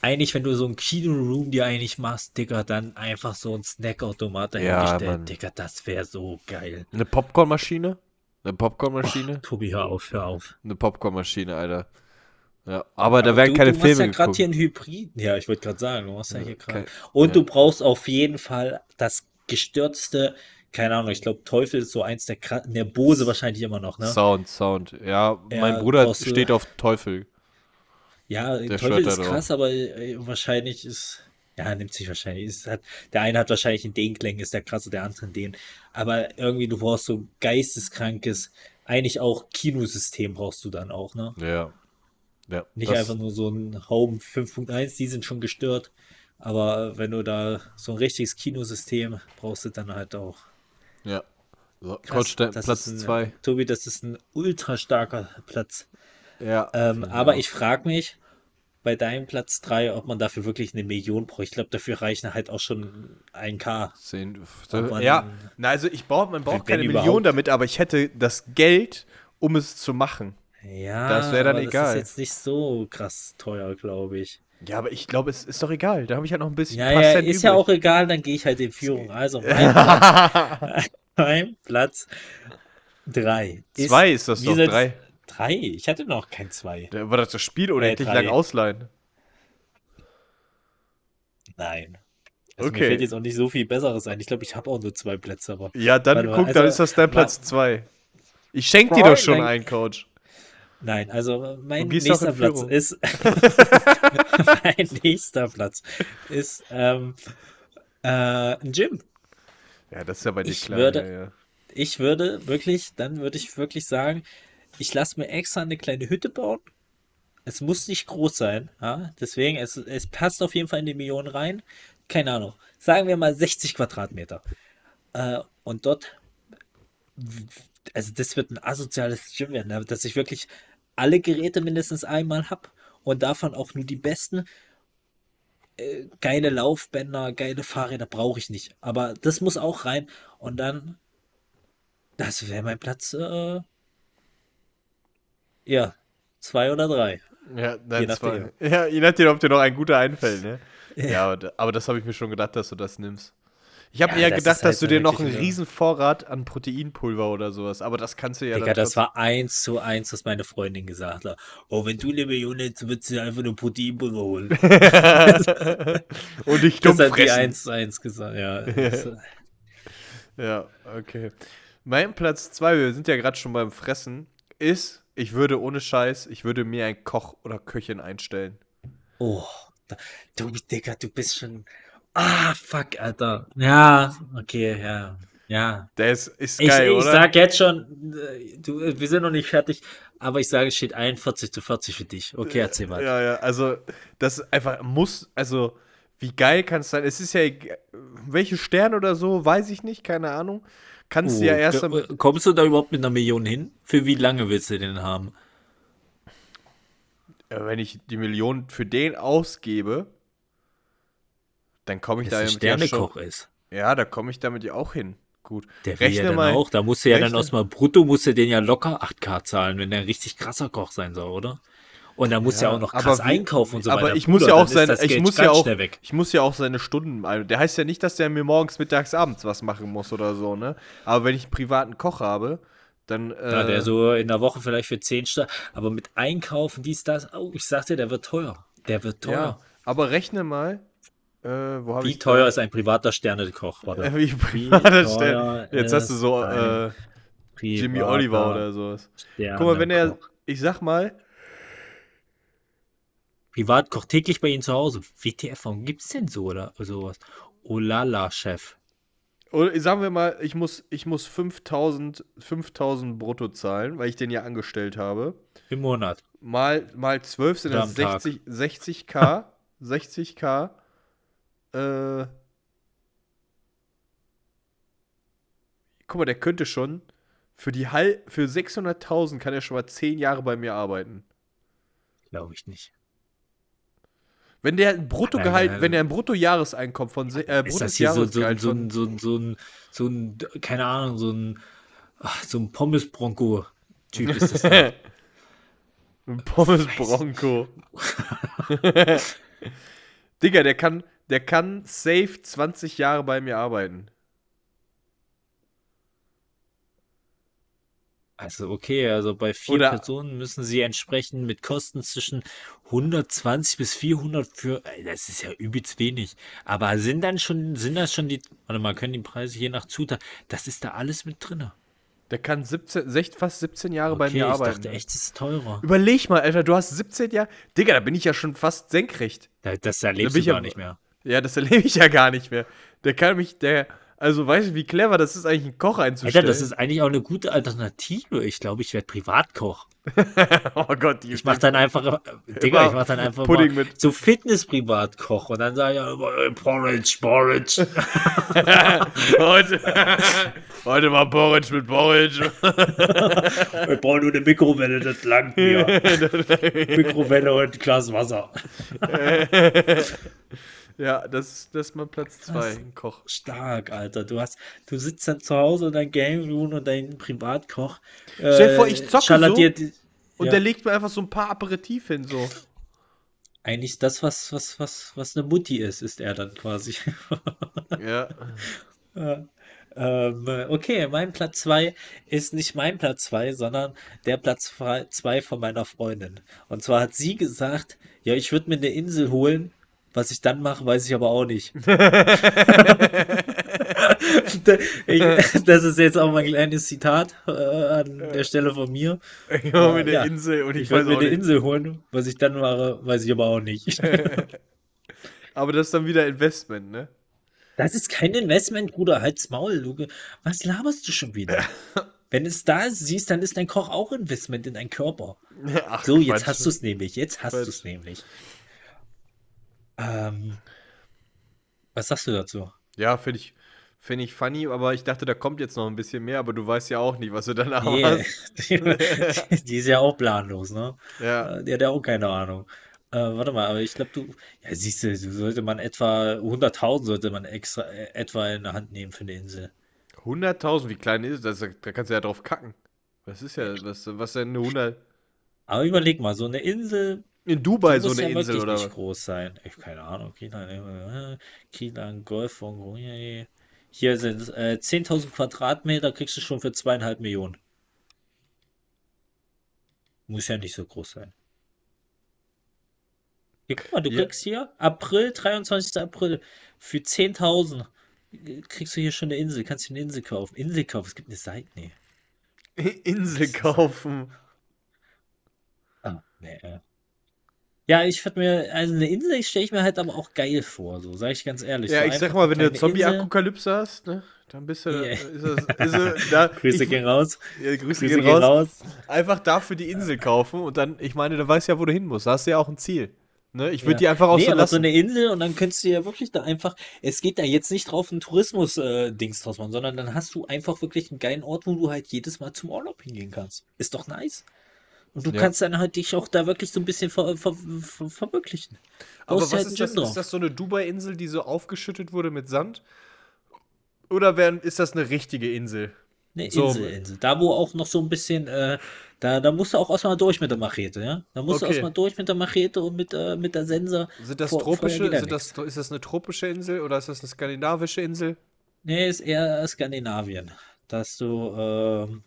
eigentlich, wenn du so einen Kino-Room dir eigentlich machst, Digga, dann einfach so ein Snackautomat Ja, dahingestellt. Mann. Digga, das wäre so geil. Eine Popcornmaschine? Eine Popcornmaschine? Tobi, hör auf, hör auf. Eine Popcornmaschine, Alter. Ja, aber da werden du, keine du Filme machst ja gerade hier einen Hybrid. Ja, ich wollte gerade sagen, du machst ja hier gerade. Und ja. du brauchst auf jeden Fall das gestürzte, keine Ahnung, ich glaube, Teufel ist so eins der, der Bose wahrscheinlich immer noch, ne? Sound, Sound. Ja, Ja, mein Bruder du- steht auf Teufel. Ja, Der Teufel ist krass, aber äh, wahrscheinlich ist, ja, nimmt sich wahrscheinlich, ist, hat, der eine hat wahrscheinlich in den Klängen, ist der krasse, der andere in den. Aber irgendwie, du brauchst so geisteskrankes, eigentlich auch Kinosystem brauchst du dann auch, ne? Ja. Ja. Nicht einfach nur so ein Home 5.1, die sind schon gestört. Aber wenn du da so ein richtiges Kinosystem brauchst du dann halt auch. Ja. So, Krass, Platz ist ein- 2. Tobi, das ist ein ultra starker Platz. Ja. Ähm, aber ich frage mich bei deinem Platz 3, ob man dafür wirklich eine Million braucht. Ich glaube, dafür reichen halt auch schon ein K. Ja, na, also ich brauch, man braucht keine überhaupt. Million damit, aber ich hätte das Geld, um es zu machen. Ja, Das wär dann aber egal. Das ist jetzt nicht so krass teuer, glaube ich. Ja, aber ich glaube, es ist doch egal. Da habe ich halt noch ein bisschen Ja, ja, ist ja übrig. auch egal, dann gehe ich halt in Führung. Also mein Platz, mein Platz 3. Zwei ist das doch, drei. Drei? Ich hatte noch kein zwei. Da War das das Spiel oder Äh, endlich drei. lang ausleihen? Nein. Also Okay. Mir fällt jetzt auch nicht so viel Besseres ein. Ich glaube, ich habe auch nur zwei Plätze, aber. Ja, dann guck, dann also, ist das dein Platz zwei. Ich schenk dir doch schon Nein. einen, Coach. Nein, also mein nächster Platz ist. mein nächster Platz ist ähm, äh, ein Gym. Ja, das ist ja bei dir Ich klar. würde- ja, ja. Ich würde wirklich, dann würde ich wirklich sagen, ich lasse mir extra eine kleine Hütte bauen. Es muss nicht groß sein, ja? deswegen, es, es passt auf jeden Fall in die Millionen rein. Keine Ahnung, sagen wir mal 60 Quadratmeter. Äh, und dort, also das wird ein asoziales Gym werden, ne? dass ich wirklich alle Geräte mindestens einmal habe und davon auch nur die besten. äh, geile Laufbänder, geile Fahrräder brauche ich nicht. Aber das muss auch rein. Und dann, das wäre mein Platz, äh, ja, zwei oder drei. Ja, Je nein, nachdem. zwei. Ja, je nachdem, ob dir noch ein guter einfällt, ne? Ja, aber, aber das habe ich mir schon gedacht, dass du das nimmst. Ich habe Ja, eher das gedacht, halt dass du dir noch einen riesen Vorrat an Proteinpulver oder sowas, aber das kannst du ja Digga, das war eins zu eins, was meine Freundin gesagt hat. Oh, wenn du eine Million hättest, würdest du einfach nur Proteinpulver holen. und dich dumm Das hat die fressen. eins zu eins gesagt, ja. Ja, okay. Mein Platz zwei, wir sind ja gerade schon beim Fressen, ist, ich würde ohne Scheiß, ich würde mir einen Koch oder Köchin einstellen. oh, du, Digga, du bist schon. Ah, fuck, Alter. Ja, okay, ja. Ja. Der ist, ist Ich, geil, ich oder? sag jetzt schon, äh, du, äh, wir sind noch nicht fertig, aber ich sage, es steht 41 zu 40 für dich. Okay, erzähl mal. Ja, ja, also das einfach muss, also wie geil kann es sein? Es ist ja, welche Sterne oder so, weiß ich nicht, keine Ahnung. Kannst du ja Oh, erst äh, Kommst du da überhaupt mit einer Million hin? Für wie lange willst du den haben? äh, wenn ich die Million für den ausgebe, dann komme ich Dass da damit ja Sternekoch schon, ist. ja, da komme ich damit ja auch hin. Gut. Der will ja dann mal, auch, da musst du ja dann rechne- aus mal brutto, musst du den ja locker 8k zahlen, wenn der ein richtig krasser Koch sein soll, oder? Und da musst du ja, auch noch aber krass wie- einkaufen und so weiter. Aber ich muss Bruder, ja auch das ich muss ja auch, ich muss ja auch seine Stunden, also der heißt ja nicht, dass der mir morgens, mittags, abends was machen muss oder so, ne? Aber wenn ich einen privaten Koch habe, dann, äh, Ja, der so in der Woche vielleicht für 10 Stunden, aber mit Einkaufen, dies, das, oh, ich sag dir, der wird teuer. Der wird teuer. ja, aber rechne mal, äh, Wie teuer ist ein privater Sternekoch? Warte. Wie privater Stern. Jetzt hast du so äh, Jimmy Oliver oder sowas. Guck mal, wenn er, ich sag mal, Privatkoch täglich bei Ihnen zu Hause. WTF, warum gibt's denn so oder sowas? Olala, Chef. oder sagen wir mal, ich muss, ich muss 5000, 5000 brutto zahlen, weil ich den ja angestellt habe. Im Monat. Mal, mal 12 sind das am Tag. 60, 60k. 60k. Äh, guck mal, der könnte schon für die Hal für 600.000 kann er schon mal 10 Jahre bei mir arbeiten. Glaube ich nicht. Wenn der ein Bruttogehalt, wenn der ein Bruttojahreseinkommen von äh, Ist das hier so, so, so, ein- so, ein- so, ein, so ein, keine Ahnung, so ein, ach, so ein Pommes-Bronco-Typ ist das da. Ein Pommes Bronco. Digga, der kann, der kann safe 20 Jahre bei mir arbeiten. Also okay, also bei vier Oder- Personen müssen sie entsprechend mit Kosten zwischen 120 bis 400 für, ey, das ist ja übelst wenig. Aber sind dann schon, sind das schon die, warte mal, können die Preise je nach Zutat, das ist da alles mit drinne. Der kann 17, 16, fast 17 Jahre bei Okay, mir ich arbeiten. dachte echt, es ist teurer. Überleg mal, Alter, du hast 17 Jahre. Digga, da bin ich ja schon fast senkrecht. Da- Das Da erlebst bin du ich ja- gar nicht mehr. Ja, das erlebe ich ja gar nicht mehr. Der kann mich, der, also weißt du, wie clever das ist, eigentlich einen Koch einzustellen. Alter, das ist eigentlich auch eine gute Alternative. Ich glaube, ich werde Privatkoch. oh Gott, die Ich mache dann einfach, äh, Digga, ich mache dann einfach Pudding mal mit- so Fitness-Privatkoch und dann sage ich ja immer, Porridge, Porridge. heute, heute mal Porridge mit Porridge. Ich brauche nur eine Mikrowelle, das langt mir. Mikrowelle und ein Glas Wasser. Ja, das, das ist mal Platz 2, Was? ein Koch. Stark, Alter. Du hast, du sitzt dann zu Hause in deinem Game Room und dein Privatkoch. Äh, Stell dir vor, ich zocke so die- Und ja. der legt mir einfach so ein paar Aperitif hin, so. Eigentlich das, was, was, was, was eine Mutti ist, ist er dann quasi. Ja. Ja. Ähm, okay, mein Platz 2 ist nicht mein Platz 2, sondern der Platz 2 von meiner Freundin. Und zwar hat sie gesagt, ja, ich würde mir eine Insel holen. Was ich dann mache, weiß ich aber auch nicht. ich, das ist jetzt auch mein kleines Zitat äh, an der Stelle von mir. Ich mache mir eine Ja. Insel und ich, Ich weiß mir eine. Insel holen. Was ich dann mache, weiß ich aber auch nicht. Aber das ist dann wieder Investment, ne? Das ist kein Investment, Bruder. Halt's Maul. Du, was laberst du schon wieder? Wenn es da ist, siehst, dann ist dein Koch auch Investment in deinen Körper. Ach, So, jetzt Quatsch. hast du es nämlich. Jetzt hast du es nämlich. Ähm, was sagst du dazu? Ja, finde ich, find ich funny, aber ich dachte, da kommt jetzt noch ein bisschen mehr, aber du weißt ja auch nicht, was du danach Nee, hast. die, die ist ja auch planlos, ne? Ja. Äh, Die hat ja auch keine Ahnung. Äh, warte mal, aber ich glaube, du, ja, siehst du, so sollte man etwa 100.000 sollte man extra äh, etwa in der Hand nehmen für eine Insel. 100.000, wie klein ist das? Da kannst du ja drauf kacken. Was ist ja, was, was denn eine 100? Aber überleg mal, so eine Insel In Dubai so eine ja Insel oder nicht groß sein. Ich keine Ahnung. Kielan, äh, Kielan Golf von Grunier. Hier sind äh, 10.000 Quadratmeter, kriegst du schon für zweieinhalb Millionen. Muss ja nicht so groß sein. Hier, guck mal, du Ja. kriegst hier April, 23. April, für 10.000 kriegst du hier schon eine Insel. Kannst du eine Insel kaufen. Insel kaufen, es gibt eine Seite. Nee. Insel kaufen. Ah, nee. äh. Ja, ich würde mir, also eine Insel stelle ich mir halt aber auch geil vor, so, sage ich ganz ehrlich. Ja, so ich sag mal, wenn du. Zombie-Apokalypse hast, ne, dann bist du, Ja. ist das, ist es, da, Grüße ich, gehen raus. ja, Grüße, Grüße gehen gehen raus. raus. Einfach dafür die Insel kaufen und dann, ich meine, du weißt ja, wo du hin musst. Da hast du ja auch ein Ziel. Ne? Ich würde Ja. die einfach auch nee, so lassen. so eine Insel und dann könntest du ja wirklich da einfach, es geht da jetzt nicht drauf, ein Tourismus-Dings draus machen, sondern dann hast du einfach wirklich einen geilen Ort, wo du halt jedes Mal zum Urlaub hingehen kannst. Ist doch nice. Und du Ja. kannst dann halt dich auch da wirklich so ein bisschen ver ver ver verwirklichen. Aber was halt ist das? Drauf. Ist das so eine Dubai-Insel, die so aufgeschüttet wurde mit Sand? Oder werden, ist das eine richtige Insel? Eine So. Insel, Insel. Da, wo auch noch so ein bisschen, äh, da, da musst du auch erstmal durch mit der Machete, ja? Da musst Okay. du erstmal durch mit der Machete und mit, äh, mit der Sensor. Sind das Vor- tropische, sind das, ist das eine tropische Insel oder ist das eine skandinavische Insel? Nee, ist eher Skandinavien. Dass du, ähm.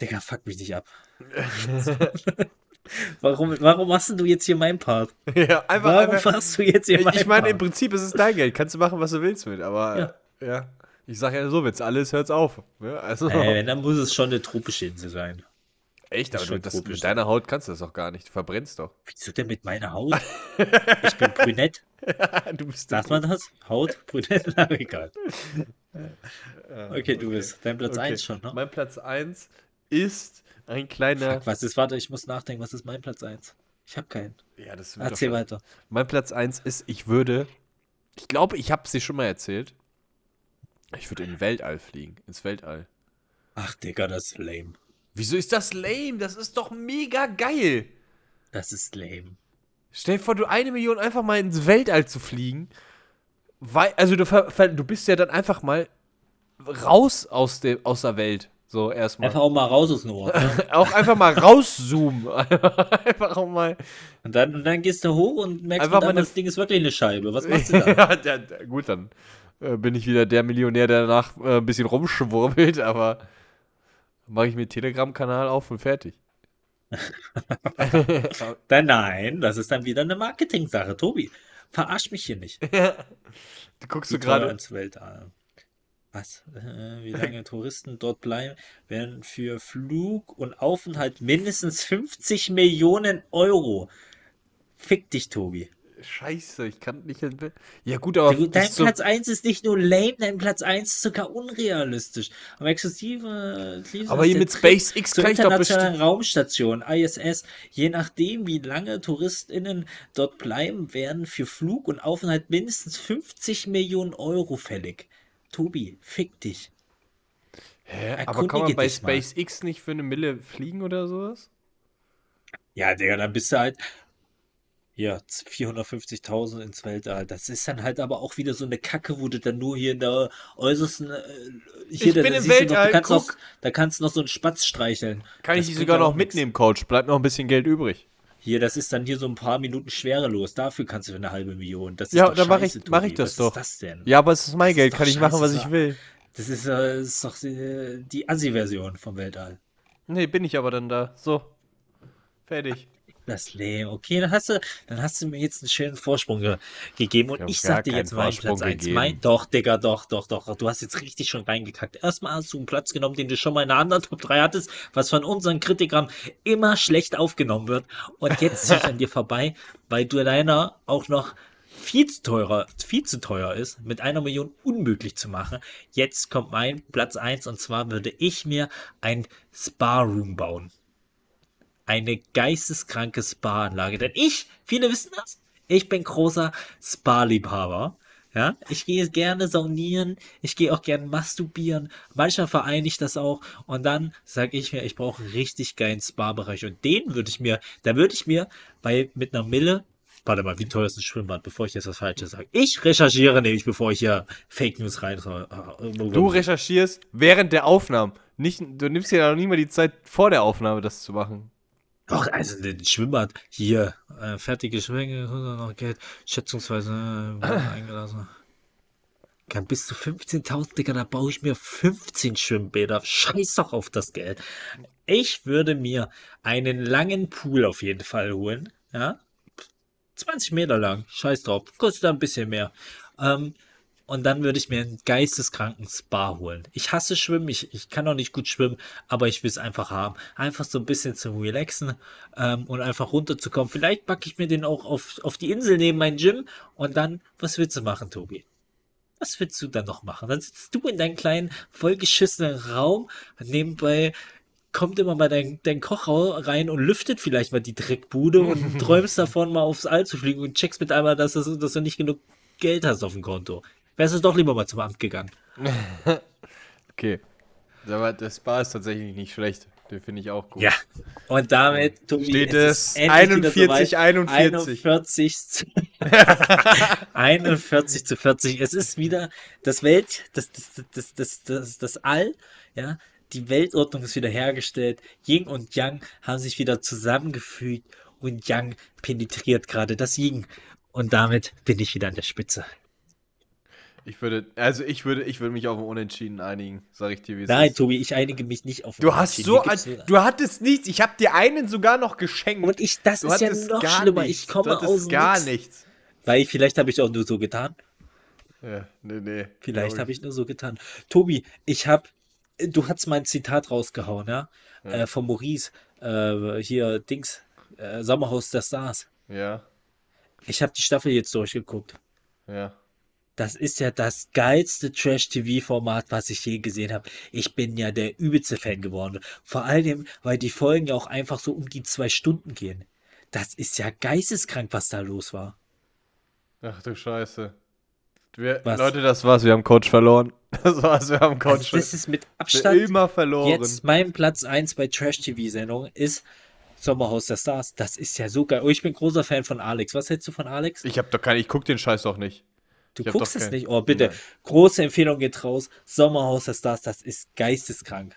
Digga, fuck mich nicht ab. warum, warum machst du jetzt hier meinen Part? ja, einfach, Warum einfach machst du jetzt hier meinen Ich meine, im Part? Prinzip ist es dein Geld. Kannst du machen, was du willst mit. Aber ja. ja. Ich sag ja so, wenn's alles hört's auf. Ne? Also, Äh, dann muss es schon eine tropische Insel sein. Echt, aber das, tropisch. mit deiner Haut kannst du das doch gar nicht. Du verbrennst doch. Wieso denn mit meiner Haut? Ich bin brünett. du bist Sagt man das? Haut? Brünett? Na, egal. Okay, du bist. Dein Platz Okay. 1 schon, ne? Mein Platz 1 ist ein kleiner. Fuck, was ist, warte, ich muss nachdenken, was ist mein Platz 1? Ich habe keinen. Ja, das wird doch Erzähl weiter. Mein Platz 1 ist, ich würde. Ich glaube, ich habe es dir schon mal erzählt. Ich würde in den Weltall fliegen. Ins Weltall. Ach, Digga, das ist lame. Wieso ist das lame? Das ist doch mega geil. Das ist lame. Stell dir vor, du eine Million einfach mal ins Weltall zu fliegen. Weil, also du, du bist ja dann einfach mal raus aus, dem, aus der Welt. So erstmal. Einfach auch mal raus aus dem Ort. Ne? Auch einfach mal rauszoomen. einfach auch mal. Und dann, und dann gehst du hoch und merkst, Einfach eine- das Ding ist wirklich eine Scheibe. Was machst du da? ja, gut, dann äh, bin ich wieder der Millionär, der danach äh, ein bisschen rumschwurbelt, aber mache ich mir Telegram-Kanal auf und fertig. Dann nein, das ist dann wieder eine Marketing-Sache. Tobi, verarsch mich hier nicht. Du guckst du Wie teuer gerade. Was? Äh, wie lange Touristen dort bleiben, werden für Flug und Aufenthalt mindestens 50 Millionen Euro. Fick dich, Tobi. Scheiße, ich kann nicht. Ja, gut, aber. Dein ist so- Platz 1 ist nicht nur lame, dein Platz 1 ist sogar unrealistisch. Aber exklusive. Aber hier mit SpaceX kann ich doch bestimmt. Raumstation, ISS, je nachdem, wie lange TouristInnen dort bleiben, werden für Flug und Aufenthalt mindestens 50 Millionen Euro fällig. Tobi, fick dich. Hä? Aber erkundige kann man bei dich mal. SpaceX nicht für eine Mille fliegen oder sowas? Ja, Digga, dann bist du halt. Ja, 450.000 ins Weltall. Das ist dann halt aber auch wieder so eine Kacke, wo du dann nur hier in der äußersten. Äh, hier, Ich da, bin da im siehst du noch, Weltall, du kannst noch, guck. Da kannst du noch so einen Spatz streicheln. Kann Das ich die sogar noch mitnehmen, Coach? Bleibt noch ein bisschen Geld übrig. Hier, das ist dann hier so ein paar Minuten schwerelos. Dafür kannst du eine halbe Million. Das ist Ja, dann mache ich, mach ich das Was doch. ist das denn? Ja, aber es ist mein Das Geld, ist kann ich machen, was ich will. Das ist, äh, ist doch äh, die Assi-Version vom Weltall. Nee, bin ich aber dann da. So. Fertig. Das lame. Okay, dann hast du, dann hast du mir jetzt einen schönen Vorsprung ge gegeben und ich gar sag dir jetzt meinen Platz 1. gegeben. Mein, doch, Digga, doch, doch, doch. Du hast jetzt richtig schon reingekackt. Erstmal hast du einen Platz genommen, den du schon mal in einer anderen Top 3 hattest, was von unseren Kritikern immer schlecht aufgenommen wird. Und jetzt zieh ich an dir vorbei, weil du deiner auch noch viel zu teurer, viel zu teuer ist, mit einer Million unmöglich zu machen. Jetzt kommt mein Platz 1 und zwar würde ich mir ein Spa-Room bauen eine geisteskranke Spa-Anlage. Denn ich, viele wissen das, ich bin großer Spa-Liebhaber. Ja, ich gehe gerne saunieren, ich gehe auch gerne masturbieren. Manchmal vereine ich das auch und dann sage ich mir, ich brauche einen richtig geilen Spa-Bereich und den würde ich mir, da würde ich mir bei mit einer Mille, warte mal, wie teuer ist ein Schwimmbad, bevor ich jetzt was Falsches sage. Ich recherchiere nämlich, bevor ich hier Fake News rein. Du recherchierst während der Aufnahmen. Nicht, du nimmst dir ja noch nie mal die Zeit vor der Aufnahme, das zu machen. Doch, also ein Schwimmbad hier, äh, fertige Schwänge, noch Geld, schätzungsweise äh, eingelassen. Kann bis zu 15.000, Digga, da baue ich mir 15 Schwimmbäder. Scheiß doch auf das Geld. Ich würde mir einen langen Pool auf jeden Fall holen, ja. 20 Meter lang, scheiß drauf, kostet ein bisschen mehr. Ähm, und dann würde ich mir einen geisteskranken Spa holen. Ich hasse Schwimmen, ich, ich kann auch nicht gut schwimmen, aber ich will es einfach haben. Einfach so ein bisschen zum Relaxen ähm, und einfach runterzukommen. Vielleicht packe ich mir den auch auf, auf die Insel neben mein Gym und dann, was willst du machen, Tobi? Was willst du dann noch machen? Dann sitzt du in deinem kleinen, vollgeschissenen Raum und nebenbei kommt immer mal dein, dein Koch rein und lüftet vielleicht mal die Dreckbude und träumst davon, mal aufs All zu fliegen und checkst mit einmal, dass, das, dass du nicht genug Geld hast auf dem Konto. Wärst du doch lieber mal zum Amt gegangen. Okay. Aber der Spa ist tatsächlich nicht schlecht. Den finde ich auch gut. Ja. Und damit, Tobi, Steht es es ist endlich wieder 41, soweit. 41. 41 zu, 41 zu 40. Es ist wieder das Welt, das, das, das, das, das, das All, ja. Die Weltordnung ist wieder hergestellt. Yin und Yang haben sich wieder zusammengefügt und Yang penetriert gerade das Yin. Und damit bin ich wieder an der Spitze. Ich würde, also ich würde, ich würde mich auf ein Unentschieden einigen, sag ich dir, wie es Nein, ist. Tobi, ich einige mich nicht auf Du hast Unentschieden. so, ein, du hattest nichts. Ich habe dir einen sogar noch geschenkt. und ich, das du ist ja noch gar schlimmer. nichts. Ich komme aus gar Nix. nichts. Weil vielleicht habe ich auch nur so getan. Ja, nee, nee. Vielleicht habe ich nur so getan. Tobi, ich habe, du hast mein Zitat rausgehauen, ja? Äh, von Maurice, äh, hier Dings, äh, Sommerhaus der Stars. Ja, Ich habe die Staffel jetzt durchgeguckt. ja. Das ist ja das geilste Trash-TV-Format, was ich je gesehen habe. Ich bin ja der übelste Fan geworden. Vor allem, weil die Folgen ja auch einfach so um die zwei Stunden gehen. Das ist ja geisteskrank, was da los war. Ach du Scheiße. Wir? Leute, das war's. Wir haben Coach verloren. Das war's. Wir haben Coach Also das ist mit Abstand immer verloren. Jetzt mein Platz 1 bei Trash-TV-Sendungen ist Sommerhaus der Stars. Das ist ja so geil. Oh, ich bin großer Fan von Alex. Was hältst du von Alex? Ich hab doch keine, ich guck den Scheiß doch nicht. Du ich guckst es nicht. Oh, bitte. Nein. Große Empfehlung geht raus. Sommerhaus der Stars, das ist geisteskrank.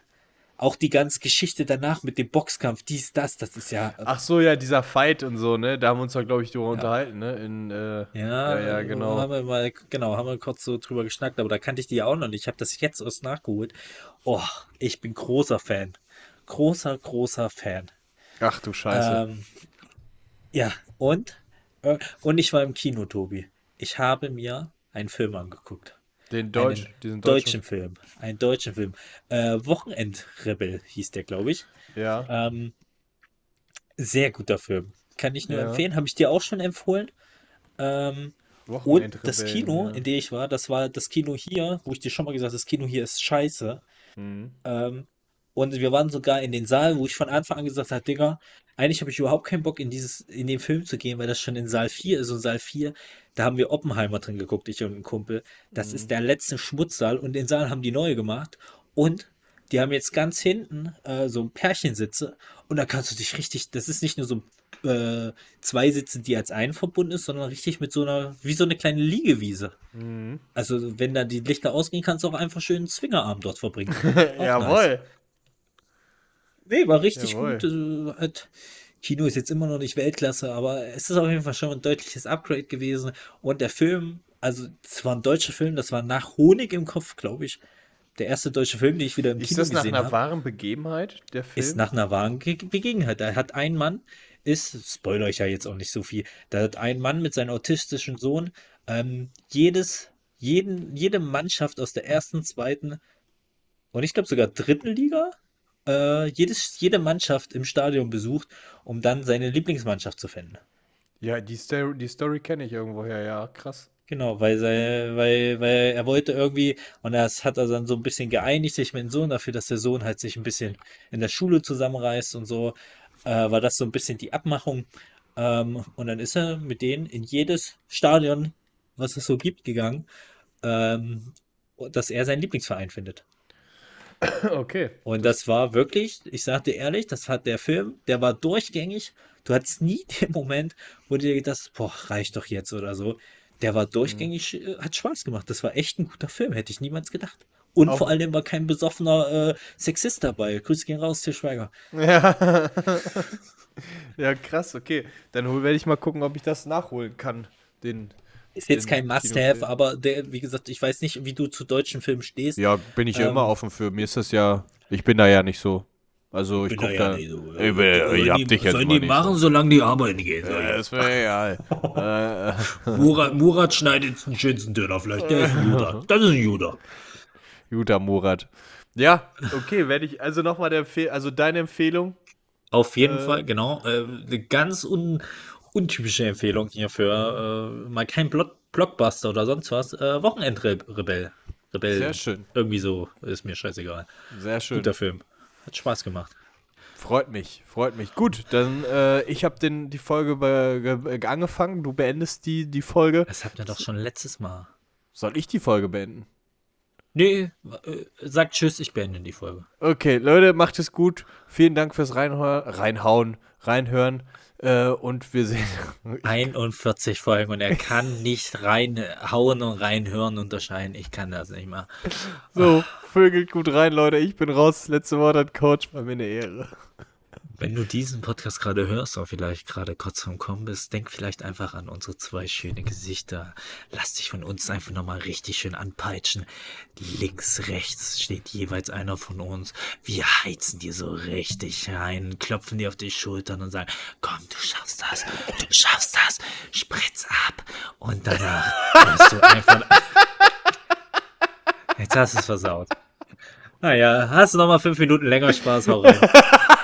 Auch die ganze Geschichte danach mit dem Boxkampf, dies, das, das ist ja. Ach so, ja, dieser Fight und so, ne? Da haben wir uns ja, glaube ich, drüber unterhalten, ne? In, äh, Ja, ja, ja, äh, genau. Haben wir mal, genau, haben wir kurz so drüber geschnackt, aber da kannte ich die ja auch noch nicht. Ich habe das jetzt erst nachgeholt. Oh, ich bin großer Fan. Großer, großer Fan. Ach du Scheiße. Ähm, ja, und? Äh, und ich war im Kino, Tobi. Ich habe mir einen Film angeguckt. den Deutsch, einen deutschen deutschen. Film. Einen deutschen Film. Äh, Wochenendrebell hieß der, glaube ich. Ja. Ähm, sehr guter Film. Kann ich nur Ja. empfehlen. Habe ich dir auch schon empfohlen. Ähm, und das Kino, ja. in dem ich war, das war das Kino hier, wo ich dir schon mal gesagt habe, das Kino hier ist scheiße. Mhm. Ähm, und wir waren sogar in den Saal, wo ich von Anfang an gesagt habe, Digga, eigentlich habe ich überhaupt keinen Bock, in dieses, in den Film zu gehen, weil das schon in Saal 4 ist. Und Saal 4, da haben wir Oppenheimer drin geguckt, ich und ein Kumpel. Das ist der letzte Schmutzsaal und den Saal haben die neu gemacht. Und die haben jetzt ganz hinten äh, so ein Pärchensitze und da kannst du dich richtig, das ist nicht nur so äh, zwei Sitze, die als einen verbunden ist, sondern richtig mit so einer, wie so eine kleine Liegewiese. Mhm. Also wenn da die Lichter ausgehen, kannst du auch einfach schön einen Swingerabend dort verbringen. Auch nice. Nee, war richtig Jawohl. gut. Äh, halt, Kino ist jetzt immer noch nicht Weltklasse, aber es ist auf jeden Fall schon ein deutliches Upgrade gewesen. Und der Film, also es war ein deutscher Film, das war nach Honig im Kopf, glaube ich. Der erste deutsche Film, den ich wieder im Ist Kino das nach gesehen einer habe, wahren Begebenheit, der Film? ist nach einer wahren Ge Begebenheit. Da hat ein Mann, ist, spoiler ich ja jetzt auch nicht so viel, da hat ein Mann mit seinem autistischen Sohn ähm, jedes, jeden, jede Mannschaft aus der ersten, zweiten und ich glaube sogar dritten Liga, äh, jedes, jede Mannschaft im Stadion besucht, um dann seine Lieblingsmannschaft zu finden. ja, die Story, die Story kenne ich irgendwoher, ja, krass. Genau, weil, sei, weil, weil er wollte irgendwie, und das hat er dann so ein bisschen geeinigt sich mit dem Sohn dafür, dass der Sohn halt sich ein bisschen in der Schule zusammenreißt und so, äh, war das so ein bisschen die Abmachung. Ähm, und dann ist er mit denen in jedes Stadion was es so gibt, gegangen, ähm, dass er seinen Lieblingsverein findet. Okay. Und das war wirklich, ich sagte ehrlich, das hat der Film, der war durchgängig. Du hattest nie den Moment, wo du dir gedacht hast, boah, reicht doch jetzt oder so. Der war durchgängig, äh, hat Spaß gemacht. Das war echt ein guter Film, hätte ich niemals gedacht. Und Auch- vor allem war kein besoffener äh, Sexist dabei. Grüße gehen raus, Til Schweiger. Ja. ja, krass, okay. Dann werde ich mal gucken, ob ich das nachholen kann. Den. Ist jetzt kein. Must-Have, aber der, wie gesagt, ich weiß nicht, wie du zu deutschen Filmen stehst. Ja, bin ich ja Ähm, immer offen für. Mir ist das ja. Ich bin da ja nicht so. Also ich Bin da gucke ja da. nicht so, ja. ich, ich hab dich jetzt Sollen die nicht machen, so. solange die arbeiten gehen. Ja, ist mir egal. äh, Murat, Murat schneidet den schönsten Döner vielleicht. Der ist ein Juder. Das ist ein Juder. Guter Murat. Ja, okay, werde ich. Also nochmal der Empfehl also deine Empfehlung. Auf jeden Äh, Fall, genau. Äh, ganz un untypische Empfehlung hier für äh, mal kein Block Blockbuster oder sonst was. Äh, Wochenendrebell. Rebell. Sehr schön. Irgendwie so, ist mir scheißegal. Sehr schön. Guter Film. Hat Spaß gemacht. Freut mich, freut mich. Gut, dann äh, ich habe die Folge angefangen. Du beendest die, die Folge. Das hatten wir doch schon letztes Mal. Soll ich die Folge beenden? Nee, äh, sagt Tschüss, ich beende die Folge. Okay, Leute, macht es gut. Vielen Dank fürs Reinhör reinhauen, reinhören. Äh, und wir sehen. 41 Folgen und er kann nicht reinhauen und reinhören unterscheiden. Ich kann das nicht mal. So, vögelt gut rein, Leute. Ich bin raus. Letzte Wort hat Coach. War mir eine Ehre. Wenn du diesen Podcast gerade hörst oder vielleicht gerade kurz vorm Kommen bist, denk vielleicht einfach an unsere zwei schönen Gesichter. Lass dich von uns einfach nochmal richtig schön anpeitschen. Links, rechts steht jeweils einer von uns. Wir heizen dir so richtig rein, klopfen dir auf die Schultern und sagen, komm, du schaffst das, du schaffst das, spritz ab. Und danach wirst du einfach... Jetzt hast du es versaut. Naja, hast du nochmal fünf Minuten länger Spaß, hau rein.